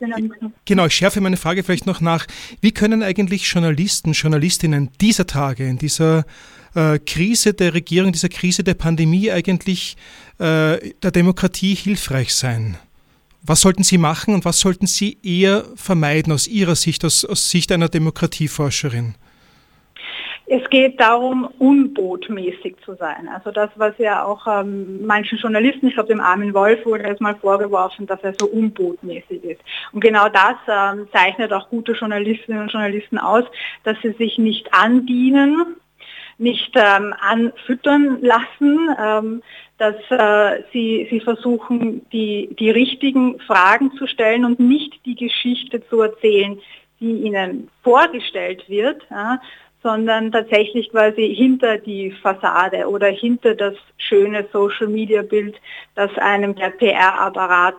genau, ich schärfe meine Frage vielleicht noch nach. Wie können eigentlich Journalisten, Journalistinnen dieser Tage, in dieser äh, Krise der Regierung, dieser Krise der Pandemie eigentlich äh, der Demokratie hilfreich sein? Was sollten Sie machen und was sollten Sie eher vermeiden aus Ihrer Sicht, aus, aus Sicht einer Demokratieforscherin? Es geht darum, unbotmäßig zu sein. Also das, was ja auch ähm, manchen Journalisten, ich glaube dem Armin Wolf wurde erstmal vorgeworfen, dass er so unbotmäßig ist. Und genau das ähm, zeichnet auch gute Journalistinnen und Journalisten aus, dass sie sich nicht andienen, nicht ähm, anfüttern lassen, ähm, dass äh, sie, sie versuchen, die, die richtigen Fragen zu stellen und nicht die Geschichte zu erzählen, die ihnen vorgestellt wird, ja, sondern tatsächlich quasi hinter die Fassade oder hinter das schöne Social-Media-Bild, das einem der PR-Apparat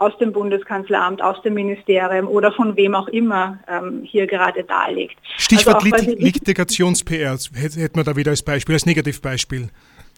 aus dem Bundeskanzleramt, aus dem Ministerium oder von wem auch immer ähm, hier gerade darlegt. Stichwort also Litigations-PR hätten wir da wieder als Beispiel, als Negativbeispiel.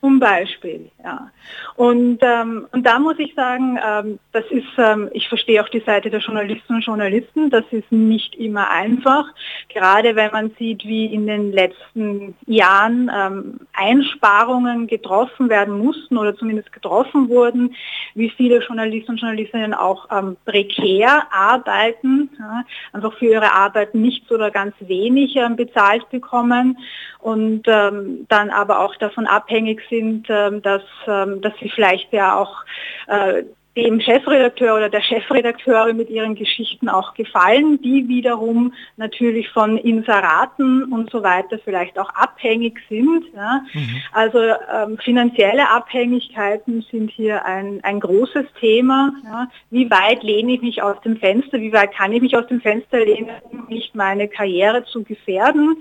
Zum Beispiel, ja. Und, ähm, und da muss ich sagen, ähm, das ist, ähm, ich verstehe auch die Seite der Journalisten und Journalisten, das ist nicht immer einfach, gerade wenn man sieht, wie in den letzten Jahren ähm, Einsparungen getroffen werden mussten oder zumindest getroffen wurden, wie viele Journalisten und Journalistinnen auch ähm, prekär arbeiten, ja, einfach für ihre Arbeit nichts oder ganz wenig ähm, bezahlt bekommen und dann aber auch davon abhängig sind, ähm, dass, ähm, dass sie vielleicht ja auch äh, dem Chefredakteur oder der Chefredakteurin mit ihren Geschichten auch gefallen, die wiederum natürlich von Inseraten und so weiter vielleicht auch abhängig sind. Ja. Mhm. Also ähm, finanzielle Abhängigkeiten sind hier ein, ein großes Thema. Ja. Wie weit lehne ich mich aus dem Fenster, wie weit kann ich mich aus dem Fenster lehnen, um nicht meine Karriere zu gefährden?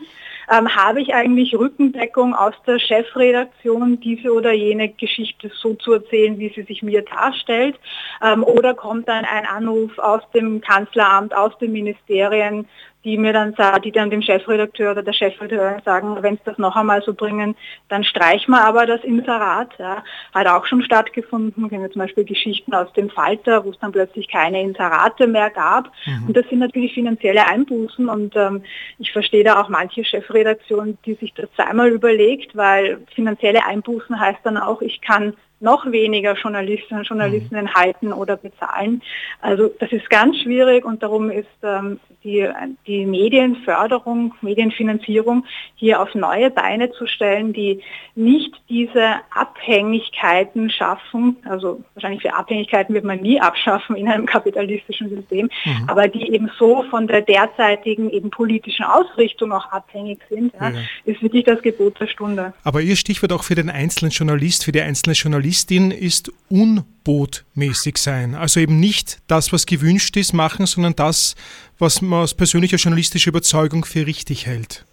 Ähm, habe ich eigentlich Rückendeckung aus der Chefredaktion, diese oder jene Geschichte so zu erzählen, wie sie sich mir darstellt? Ähm, oder kommt dann ein Anruf aus dem Kanzleramt, aus den Ministerien, die mir dann sagen, die dann dem Chefredakteur oder der Chefredakteurin sagen, wenn es das noch einmal so bringen, dann streichen wir aber das Inserat. Ja. Hat auch schon stattgefunden, kennen wir zum Beispiel Geschichten aus dem Falter, wo es dann plötzlich keine Inserate mehr gab. Mhm. Und das sind natürlich finanzielle Einbußen und ähm, ich verstehe da auch manche Chefredaktionen, die sich das zweimal überlegt, weil finanzielle Einbußen heißt dann auch, ich kann noch weniger Journalistinnen und Journalisten mhm. halten oder bezahlen. Also das ist ganz schwierig und darum ist ähm, die, die Medienförderung, Medienfinanzierung hier auf neue Beine zu stellen, die nicht diese Abhängigkeiten schaffen, also wahrscheinlich für Abhängigkeiten wird man nie abschaffen in einem kapitalistischen System, mhm. aber die eben so von der derzeitigen eben politischen Ausrichtung auch abhängig sind, ja, ja. ist wirklich das Gebot der Stunde. Aber Ihr Stichwort auch für den einzelnen Journalist, für die einzelne Journalistin ist unbotmäßig sein. Also eben nicht das, was gewünscht ist, machen, sondern das, was man aus persönlicher journalistischer Überzeugung für richtig hält.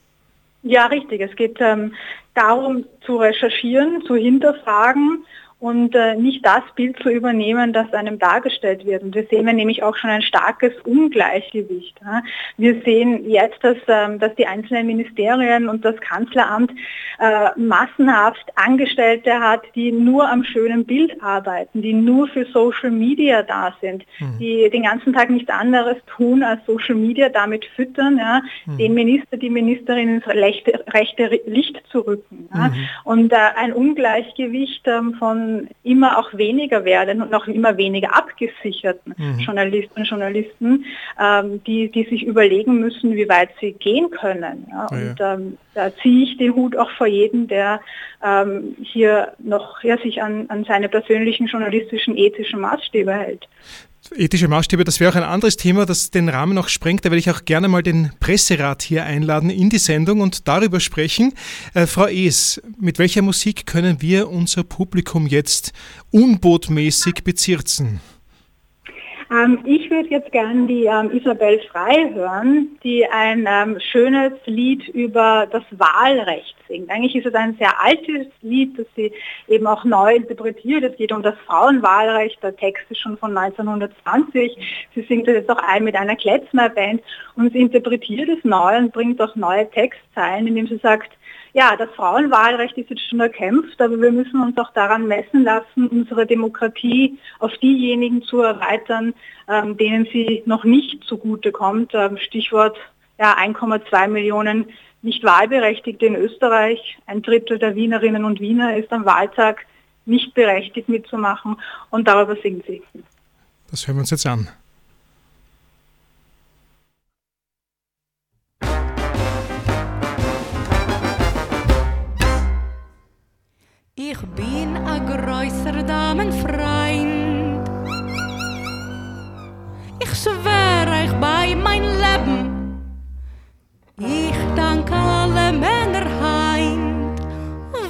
Ja, richtig. Es geht ähm, darum zu recherchieren, zu hinterfragen und äh, nicht das Bild zu übernehmen, das einem dargestellt wird. Und wir sehen wir nämlich auch schon ein starkes Ungleichgewicht. Ja. Wir sehen jetzt, dass, ähm, dass die einzelnen Ministerien und das Kanzleramt äh, massenhaft Angestellte hat, die nur am schönen Bild arbeiten, die nur für Social Media da sind, mhm. die den ganzen Tag nichts anderes tun, als Social Media damit füttern, ja, mhm. den Minister, die Ministerin ins rechte, rechte Licht zu rücken. Ja. Mhm. Und äh, ein Ungleichgewicht ähm, von immer auch weniger werden und noch immer weniger abgesicherten mhm. Journalisten und Journalisten, ähm, die, die sich überlegen müssen, wie weit sie gehen können. Ja. Ja, und ähm, da ziehe ich den Hut auch vor jedem, der ähm, hier noch ja, sich an, an seine persönlichen journalistischen, ethischen Maßstäbe hält. Ethische Maßstäbe, das wäre auch ein anderes Thema, das den Rahmen noch sprengt. Da werde ich auch gerne mal den Presserat hier einladen in die Sendung und darüber sprechen. Äh, Frau Es, mit welcher Musik können wir unser Publikum jetzt unbotmäßig bezirzen? Ähm, ich würde jetzt gerne die ähm, Isabel Frei hören, die ein ähm, schönes Lied über das Wahlrecht singt. Eigentlich ist es ein sehr altes Lied, das sie eben auch neu interpretiert. Es geht um das Frauenwahlrecht. Der Text ist schon von 1920. Sie singt das jetzt auch ein mit einer Kletzmer-Band und sie interpretiert es neu und bringt auch neue Textzeilen, indem sie sagt, ja, das Frauenwahlrecht ist jetzt schon erkämpft, aber wir müssen uns auch daran messen lassen, unsere Demokratie auf diejenigen zu erweitern, ähm, denen sie noch nicht zugute kommt. Ähm, Stichwort ja, 1,2 Millionen nicht wahlberechtigte in Österreich. Ein Drittel der Wienerinnen und Wiener ist am Wahltag nicht berechtigt mitzumachen und darüber singt sie. Das hören wir uns jetzt an. Ich bin a größer Damenfreund. Ich schwör euch bei mein Leben. Ich danke alle Männer heint.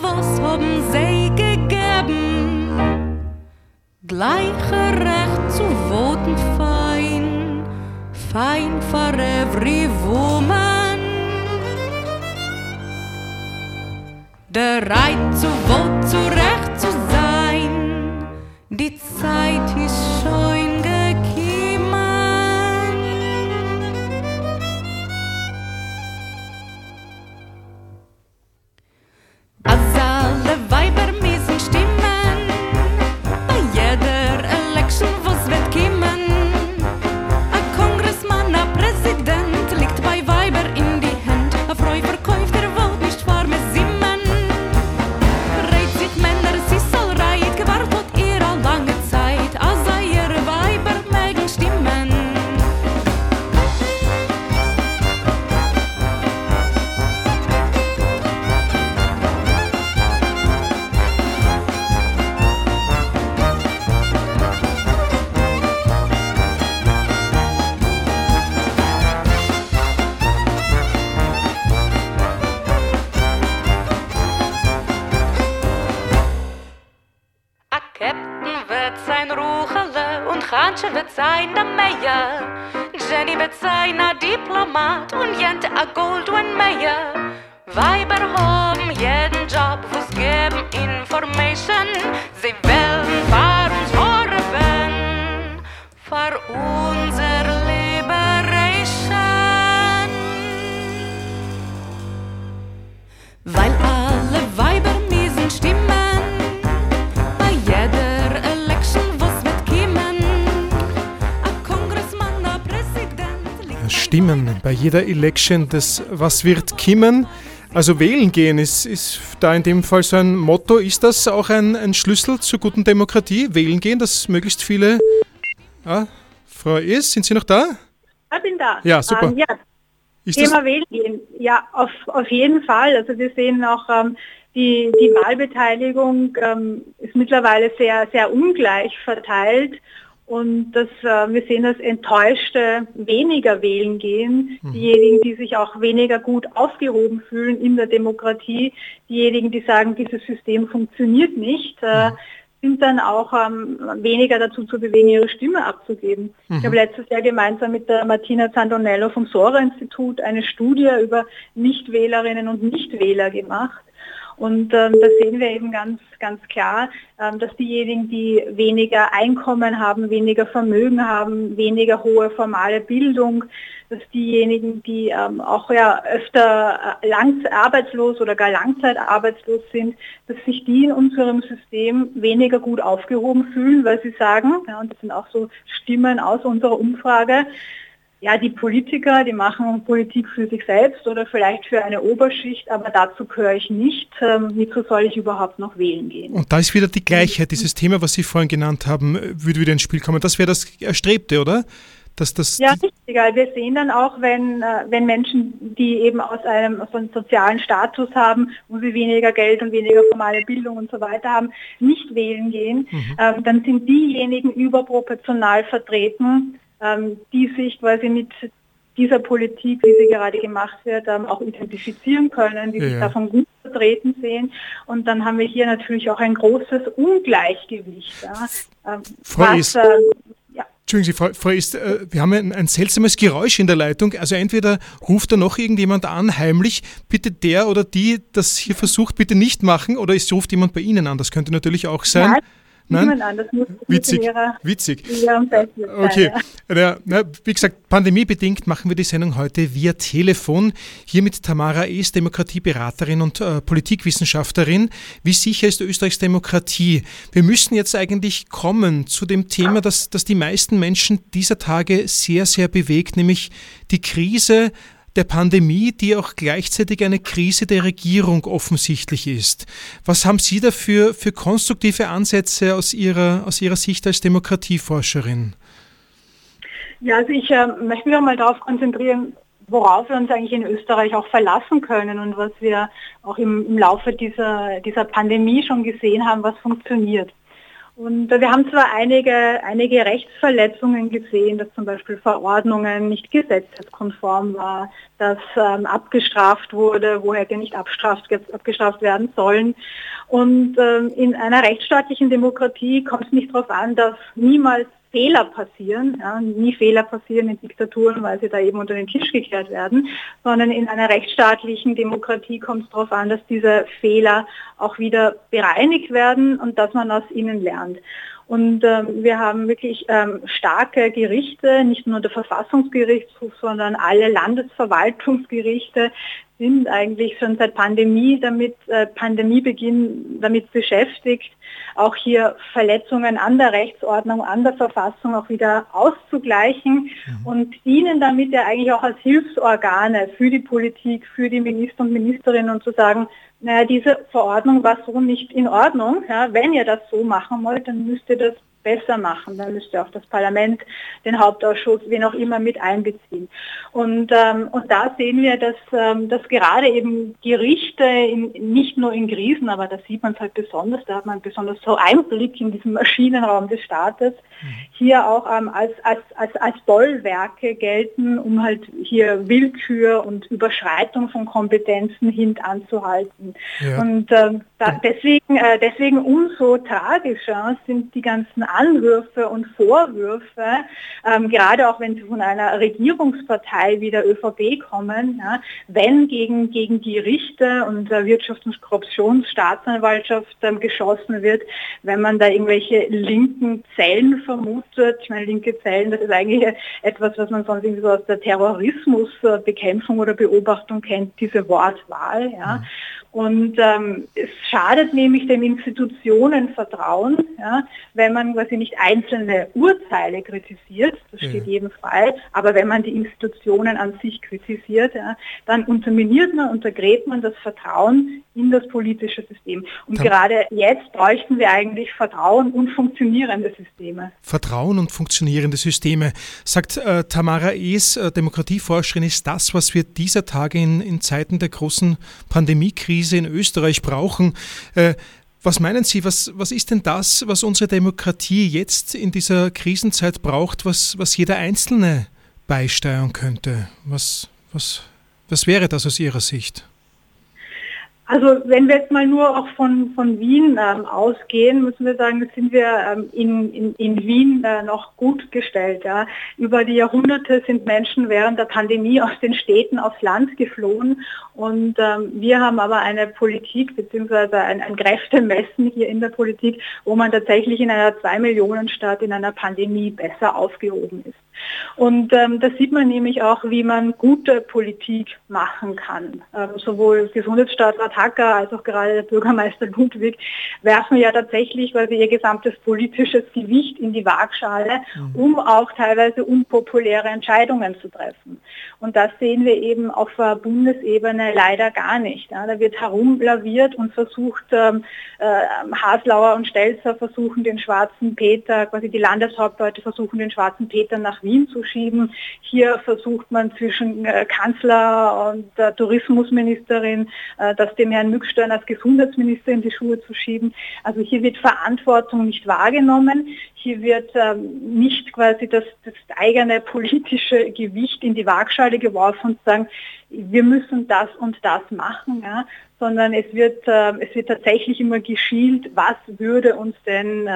Was haben sie gegeben? Gleiche Recht zu voten fein. Fein for every woman. Bereit zu wo zurecht zu sein. Die Zeit ist schon jeder Election des Was wird kimmen. Also wählen gehen ist, ist da in dem Fall so ein Motto. Ist das auch ein, ein Schlüssel zur guten Demokratie? Wählen gehen, dass möglichst viele. Ah, Frau Is, sind Sie noch da? Ich bin da. Ja, super. Ähm, ja, das, Thema wählen gehen. Ja, auf, auf jeden Fall. Also wir sehen auch ähm, die, die Wahlbeteiligung ähm, ist mittlerweile sehr, sehr ungleich verteilt. Und das, äh, wir sehen, dass Enttäuschte weniger wählen gehen. Diejenigen, die sich auch weniger gut aufgehoben fühlen in der Demokratie, diejenigen, die sagen, dieses System funktioniert nicht, äh, sind dann auch ähm, weniger dazu zu bewegen, ihre Stimme abzugeben. Ich habe letztes Jahr gemeinsam mit der Martina Zandonello vom Sora-Institut eine Studie über Nichtwählerinnen und Nichtwähler gemacht. Und ähm, da sehen wir eben ganz, ganz klar, ähm, dass diejenigen, die weniger Einkommen haben, weniger Vermögen haben, weniger hohe formale Bildung, dass diejenigen, die ähm, auch ja öfter äh, lang arbeitslos oder gar langzeitarbeitslos sind, dass sich die in unserem System weniger gut aufgehoben fühlen, weil sie sagen, ja, und das sind auch so Stimmen aus unserer Umfrage, ja, die Politiker, die machen Politik für sich selbst oder vielleicht für eine Oberschicht, aber dazu gehöre ich nicht. Ähm, Wozu soll ich überhaupt noch wählen gehen? und da ist wieder die Gleichheit, dieses Thema, was Sie vorhin genannt haben, äh, würde wieder ins Spiel kommen. Das wäre das Erstrebte, oder? Dass das Ja, richtig. Wir sehen dann auch, wenn, äh, wenn Menschen, die eben aus einem, aus einem sozialen Status haben, wo sie weniger Geld und weniger formale Bildung und so weiter haben, nicht wählen gehen, ähm, dann sind diejenigen überproportional vertreten, die sich quasi mit dieser Politik, wie sie gerade gemacht wird, ähm, auch identifizieren können, die sich Ja. davon gut vertreten sehen. Und dann haben wir hier natürlich auch ein großes Ungleichgewicht. Ja, ähm, Frau ähm, ja. Entschuldigen Sie, Frau, Frau ist, äh, wir haben ein, ein seltsames Geräusch in der Leitung. Also entweder ruft da noch irgendjemand an, heimlich, bitte der oder die das hier versucht, bitte nicht machen, oder es ruft jemand bei Ihnen an. Das könnte natürlich auch sein. Nein, Nein? an. Das muss muss Witzig, witzig. Festnetz sein, Okay, ja. ja, na, wie gesagt, pandemiebedingt machen wir die Sendung heute via Telefon. Hier mit Tamara Es, Demokratieberaterin und äh, Politikwissenschaftlerin. Wie sicher ist Österreichs Demokratie? Wir müssen jetzt eigentlich kommen zu dem Thema, das, das die meisten Menschen dieser Tage sehr, sehr bewegt, nämlich die Krise der Pandemie, die auch gleichzeitig eine Krise der Regierung offensichtlich ist. Was haben Sie dafür für konstruktive Ansätze aus Ihrer, aus Ihrer Sicht als Demokratieforscherin? Ja, also ich äh, möchte mich auch mal darauf konzentrieren, worauf wir uns eigentlich in Österreich auch verlassen können und was wir auch im, im Laufe dieser, dieser Pandemie schon gesehen haben, was funktioniert. Und äh, wir haben zwar einige, einige Rechtsverletzungen gesehen, dass zum Beispiel Verordnungen nicht gesetzeskonform war, dass ähm, abgestraft wurde, wo hätte nicht abstraft, abgestraft werden sollen. Und ähm, in einer rechtsstaatlichen Demokratie kommt es nicht darauf an, dass niemals Fehler passieren, ja, nie Fehler passieren in Diktaturen, weil sie da eben unter den Tisch gekehrt werden, sondern in einer rechtsstaatlichen Demokratie kommt es darauf an, dass diese Fehler auch wieder bereinigt werden und dass man aus ihnen lernt. Und ähm, wir haben wirklich ähm, starke Gerichte, nicht nur der Verfassungsgerichtshof, sondern alle Landesverwaltungsgerichte sind eigentlich schon seit Pandemie damit, äh, Pandemiebeginn damit beschäftigt, auch hier Verletzungen an der Rechtsordnung, an der Verfassung auch wieder auszugleichen und dienen damit ja eigentlich auch als Hilfsorgane für die Politik, für die Minister und Ministerinnen und zu sagen, naja, diese Verordnung war so nicht in Ordnung. Ja, wenn ihr das so machen wollt, dann müsst ihr das besser machen. Dann müsste auch das Parlament den Hauptausschuss, wen auch immer, mit einbeziehen. Und, ähm, und da sehen wir, dass, ähm, dass gerade eben Gerichte in, nicht nur in Krisen, aber da sieht man es halt besonders, da hat man besonders so Einblick in diesen Maschinenraum des Staates, hier auch ähm, als, als, als, als Bollwerke gelten, um halt hier Willkür und Überschreitung von Kompetenzen hintanzuhalten. Ja. Und ähm, da, deswegen, äh, deswegen umso tragischer sind die ganzen Anwürfe und Vorwürfe, ähm, gerade auch wenn sie von einer Regierungspartei wie der ÖVP kommen, ja, wenn gegen, gegen die Richter und der Wirtschafts- und Korruptionsstaatsanwaltschaft ähm, geschossen wird, wenn man da irgendwelche linken Zellen vermutet. Ich meine, linke Zellen, das ist eigentlich etwas, was man sonst irgendwie so aus der Terrorismusbekämpfung oder Beobachtung kennt, diese Wortwahl. Ja. Und ähm, es schadet nämlich dem Institutionenvertrauen, ja, wenn man quasi nicht einzelne Urteile kritisiert, das steht Ja. jedem frei, aber wenn man die Institutionen an sich kritisiert, ja, dann unterminiert man, untergräbt man das Vertrauen in das politische System. Und Tam- gerade jetzt bräuchten wir eigentlich Vertrauen und funktionierende Systeme. Vertrauen und funktionierende Systeme. Sagt äh, Tamara Ees, äh, Demokratieforscherin, ist das, was wir dieser Tage in, in Zeiten der großen Pandemiekrise in Österreich brauchen. Äh, was meinen Sie, was, was ist denn das, was unsere Demokratie jetzt in dieser Krisenzeit braucht, was, was jeder Einzelne beisteuern könnte? Was, was, was wäre das aus Ihrer Sicht? Also wenn wir jetzt mal nur auch von, von Wien ähm, ausgehen, müssen wir sagen, sind wir ähm, in, in, in Wien äh, noch gut gestellt. Ja. Über die Jahrhunderte sind Menschen während der Pandemie aus den Städten aufs Land geflohen und ähm, wir haben aber eine Politik bzw. ein, ein Kräftemessen hier in der Politik, wo man tatsächlich in einer Zwei-Millionen-Stadt in einer Pandemie besser aufgehoben ist. Und ähm, da sieht man nämlich auch, wie man gute Politik machen kann. Ähm, sowohl Gesundheitsstaatsrat Hacker als auch gerade der Bürgermeister Ludwig werfen ja tatsächlich quasi ihr gesamtes politisches Gewicht in die Waagschale, um auch teilweise unpopuläre Entscheidungen zu treffen. Und das sehen wir eben auf äh, Bundesebene leider gar nicht. Ja. Da wird herumlaviert und versucht, ähm, äh, Haslauer und Stelzer versuchen den schwarzen Peter, quasi die Landeshauptleute versuchen den schwarzen Peter nach Wien zu schieben. Hier versucht man zwischen äh, Kanzler und der Tourismusministerin äh, das dem Herrn Mückstein als Gesundheitsminister in die Schuhe zu schieben. Also hier wird Verantwortung nicht wahrgenommen. Hier wird ähm, nicht quasi das, das eigene politische Gewicht in die Waagschale geworfen und sagen, wir müssen das und das machen, ja, sondern es wird, äh, es wird tatsächlich immer geschielt, was würde uns denn, äh,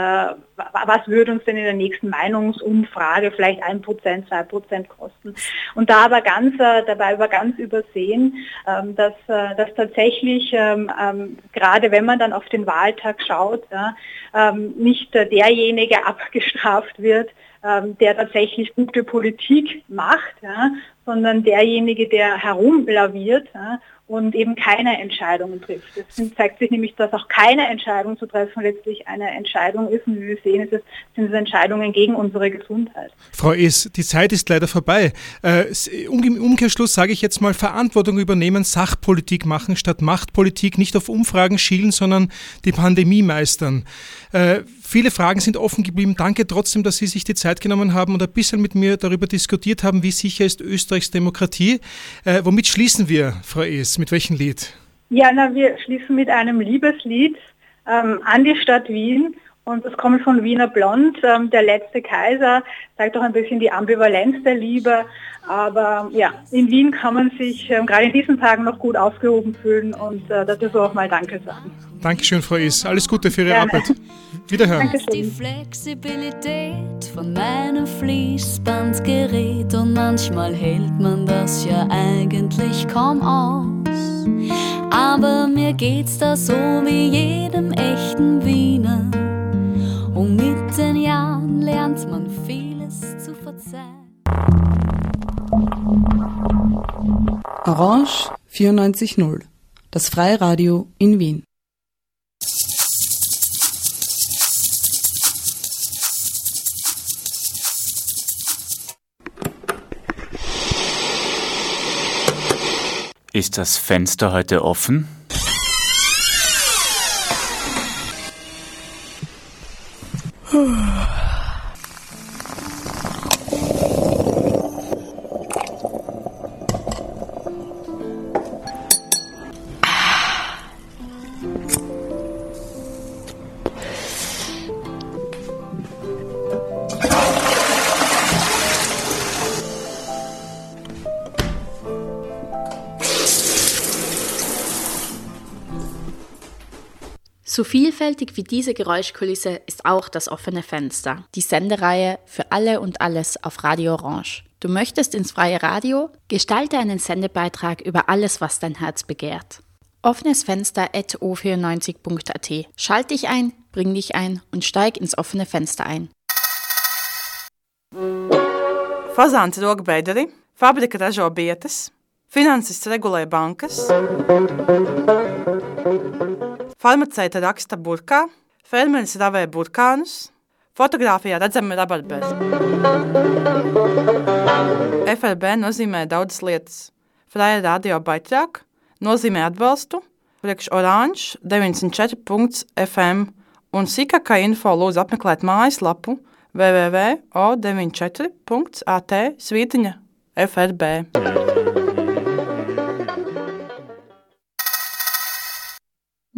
wa- was würde uns denn in der nächsten Meinungsumfrage vielleicht ein Prozent, zwei Prozent kosten. Und da aber ganz, äh, dabei aber ganz übersehen, ähm, dass, äh, dass tatsächlich, ähm, ähm, gerade wenn man dann auf den Wahltag schaut, ja, ähm, nicht äh, derjenige abgestraft wird, ähm, der tatsächlich gute Politik macht, ja, sondern derjenige, der herumlaviert ja, und eben keine Entscheidungen trifft. Es zeigt sich nämlich, dass auch keine Entscheidung zu treffen letztlich eine Entscheidung ist. Und wie wir sehen, es, sind es Entscheidungen gegen unsere Gesundheit. Frau Es, die Zeit ist leider vorbei. Äh, Im Umkehrschluss sage ich jetzt mal Verantwortung übernehmen, Sachpolitik machen statt Machtpolitik, nicht auf Umfragen schielen, sondern die Pandemie meistern. Äh, viele Fragen sind offen geblieben. Danke trotzdem, dass Sie sich die Zeit genommen haben und ein bisschen mit mir darüber diskutiert haben, wie sicher ist Österreichs Demokratie. Äh, womit schließen wir, Frau Es? Mit welchem Lied? Ja, na, wir schließen mit einem Liebeslied ähm, an die Stadt Wien. Und das kommt von Wiener Blond, ähm, der letzte Kaiser, zeigt auch ein bisschen die Ambivalenz der Liebe. Aber ja, in Wien kann man sich ähm, gerade in diesen Tagen noch gut aufgehoben fühlen und äh, dafür so auch mal Danke sagen. Dankeschön, Frau Es. Alles Gute für Ihre Gerne. Arbeit. Wiederhören. Die Flexibilität von meinem Fließbandgerät und manchmal hält man das ja eigentlich kaum aus. Aber mir geht's da so wie jedem echten Wiener. Und mit den Jahren lernt man vieles zu verzeihen. Orange 94.0, das Freiradio in Wien. Ist das Fenster heute offen? vielfältig wie diese Geräuschkulisse ist auch das offene Fenster, die Sendereihe für alle und alles auf Radio Orange. Du möchtest ins freie Radio? Gestalte einen Sendebeitrag über alles, was dein Herz begehrt. Offenes Fenster at o94.at. Schalt dich ein, bring dich ein und steig ins offene Fenster ein. Fazanti rokbiederi, fabrika ražo bietas, finansists regulē bankas, Farmaceita raksta burkā, fermeris ravē burkānus, fotografijā redzami rabarbeži. FRB nozīmē daudzas lietas. Fraja radio baitrāk nozīmē atbalstu, priekš oranž 94.fm un sīkākā info lūdzu apmeklēt mājaslapu www.o94.at svītiņa FRB.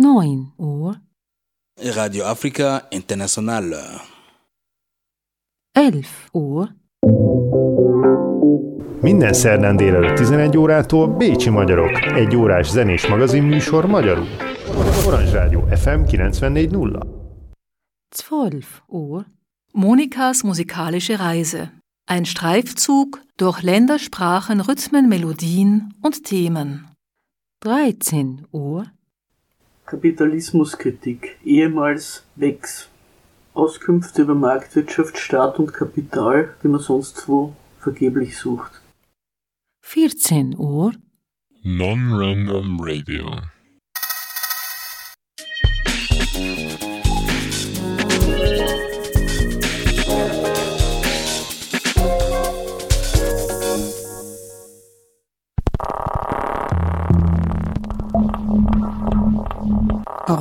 Neun Uhr, Radio Africa International. elf Uhr, Minden szerdán délelőtt 11 órától Bécsi Magyarok, egy órás zenés magazinműsor magyarul. Orange Rádió FM 94.0. zwölf Uhr, Monikas musikalische Reise. Ein Streifzug durch Länder, Sprachen, Rhythmen, Melodien und Themen. 13 Uhr, Kapitalismuskritik, ehemals WEX. Auskünfte über Marktwirtschaft, Staat und Kapital, die man sonst wo vergeblich sucht. 14 Uhr, Non-Random Radio.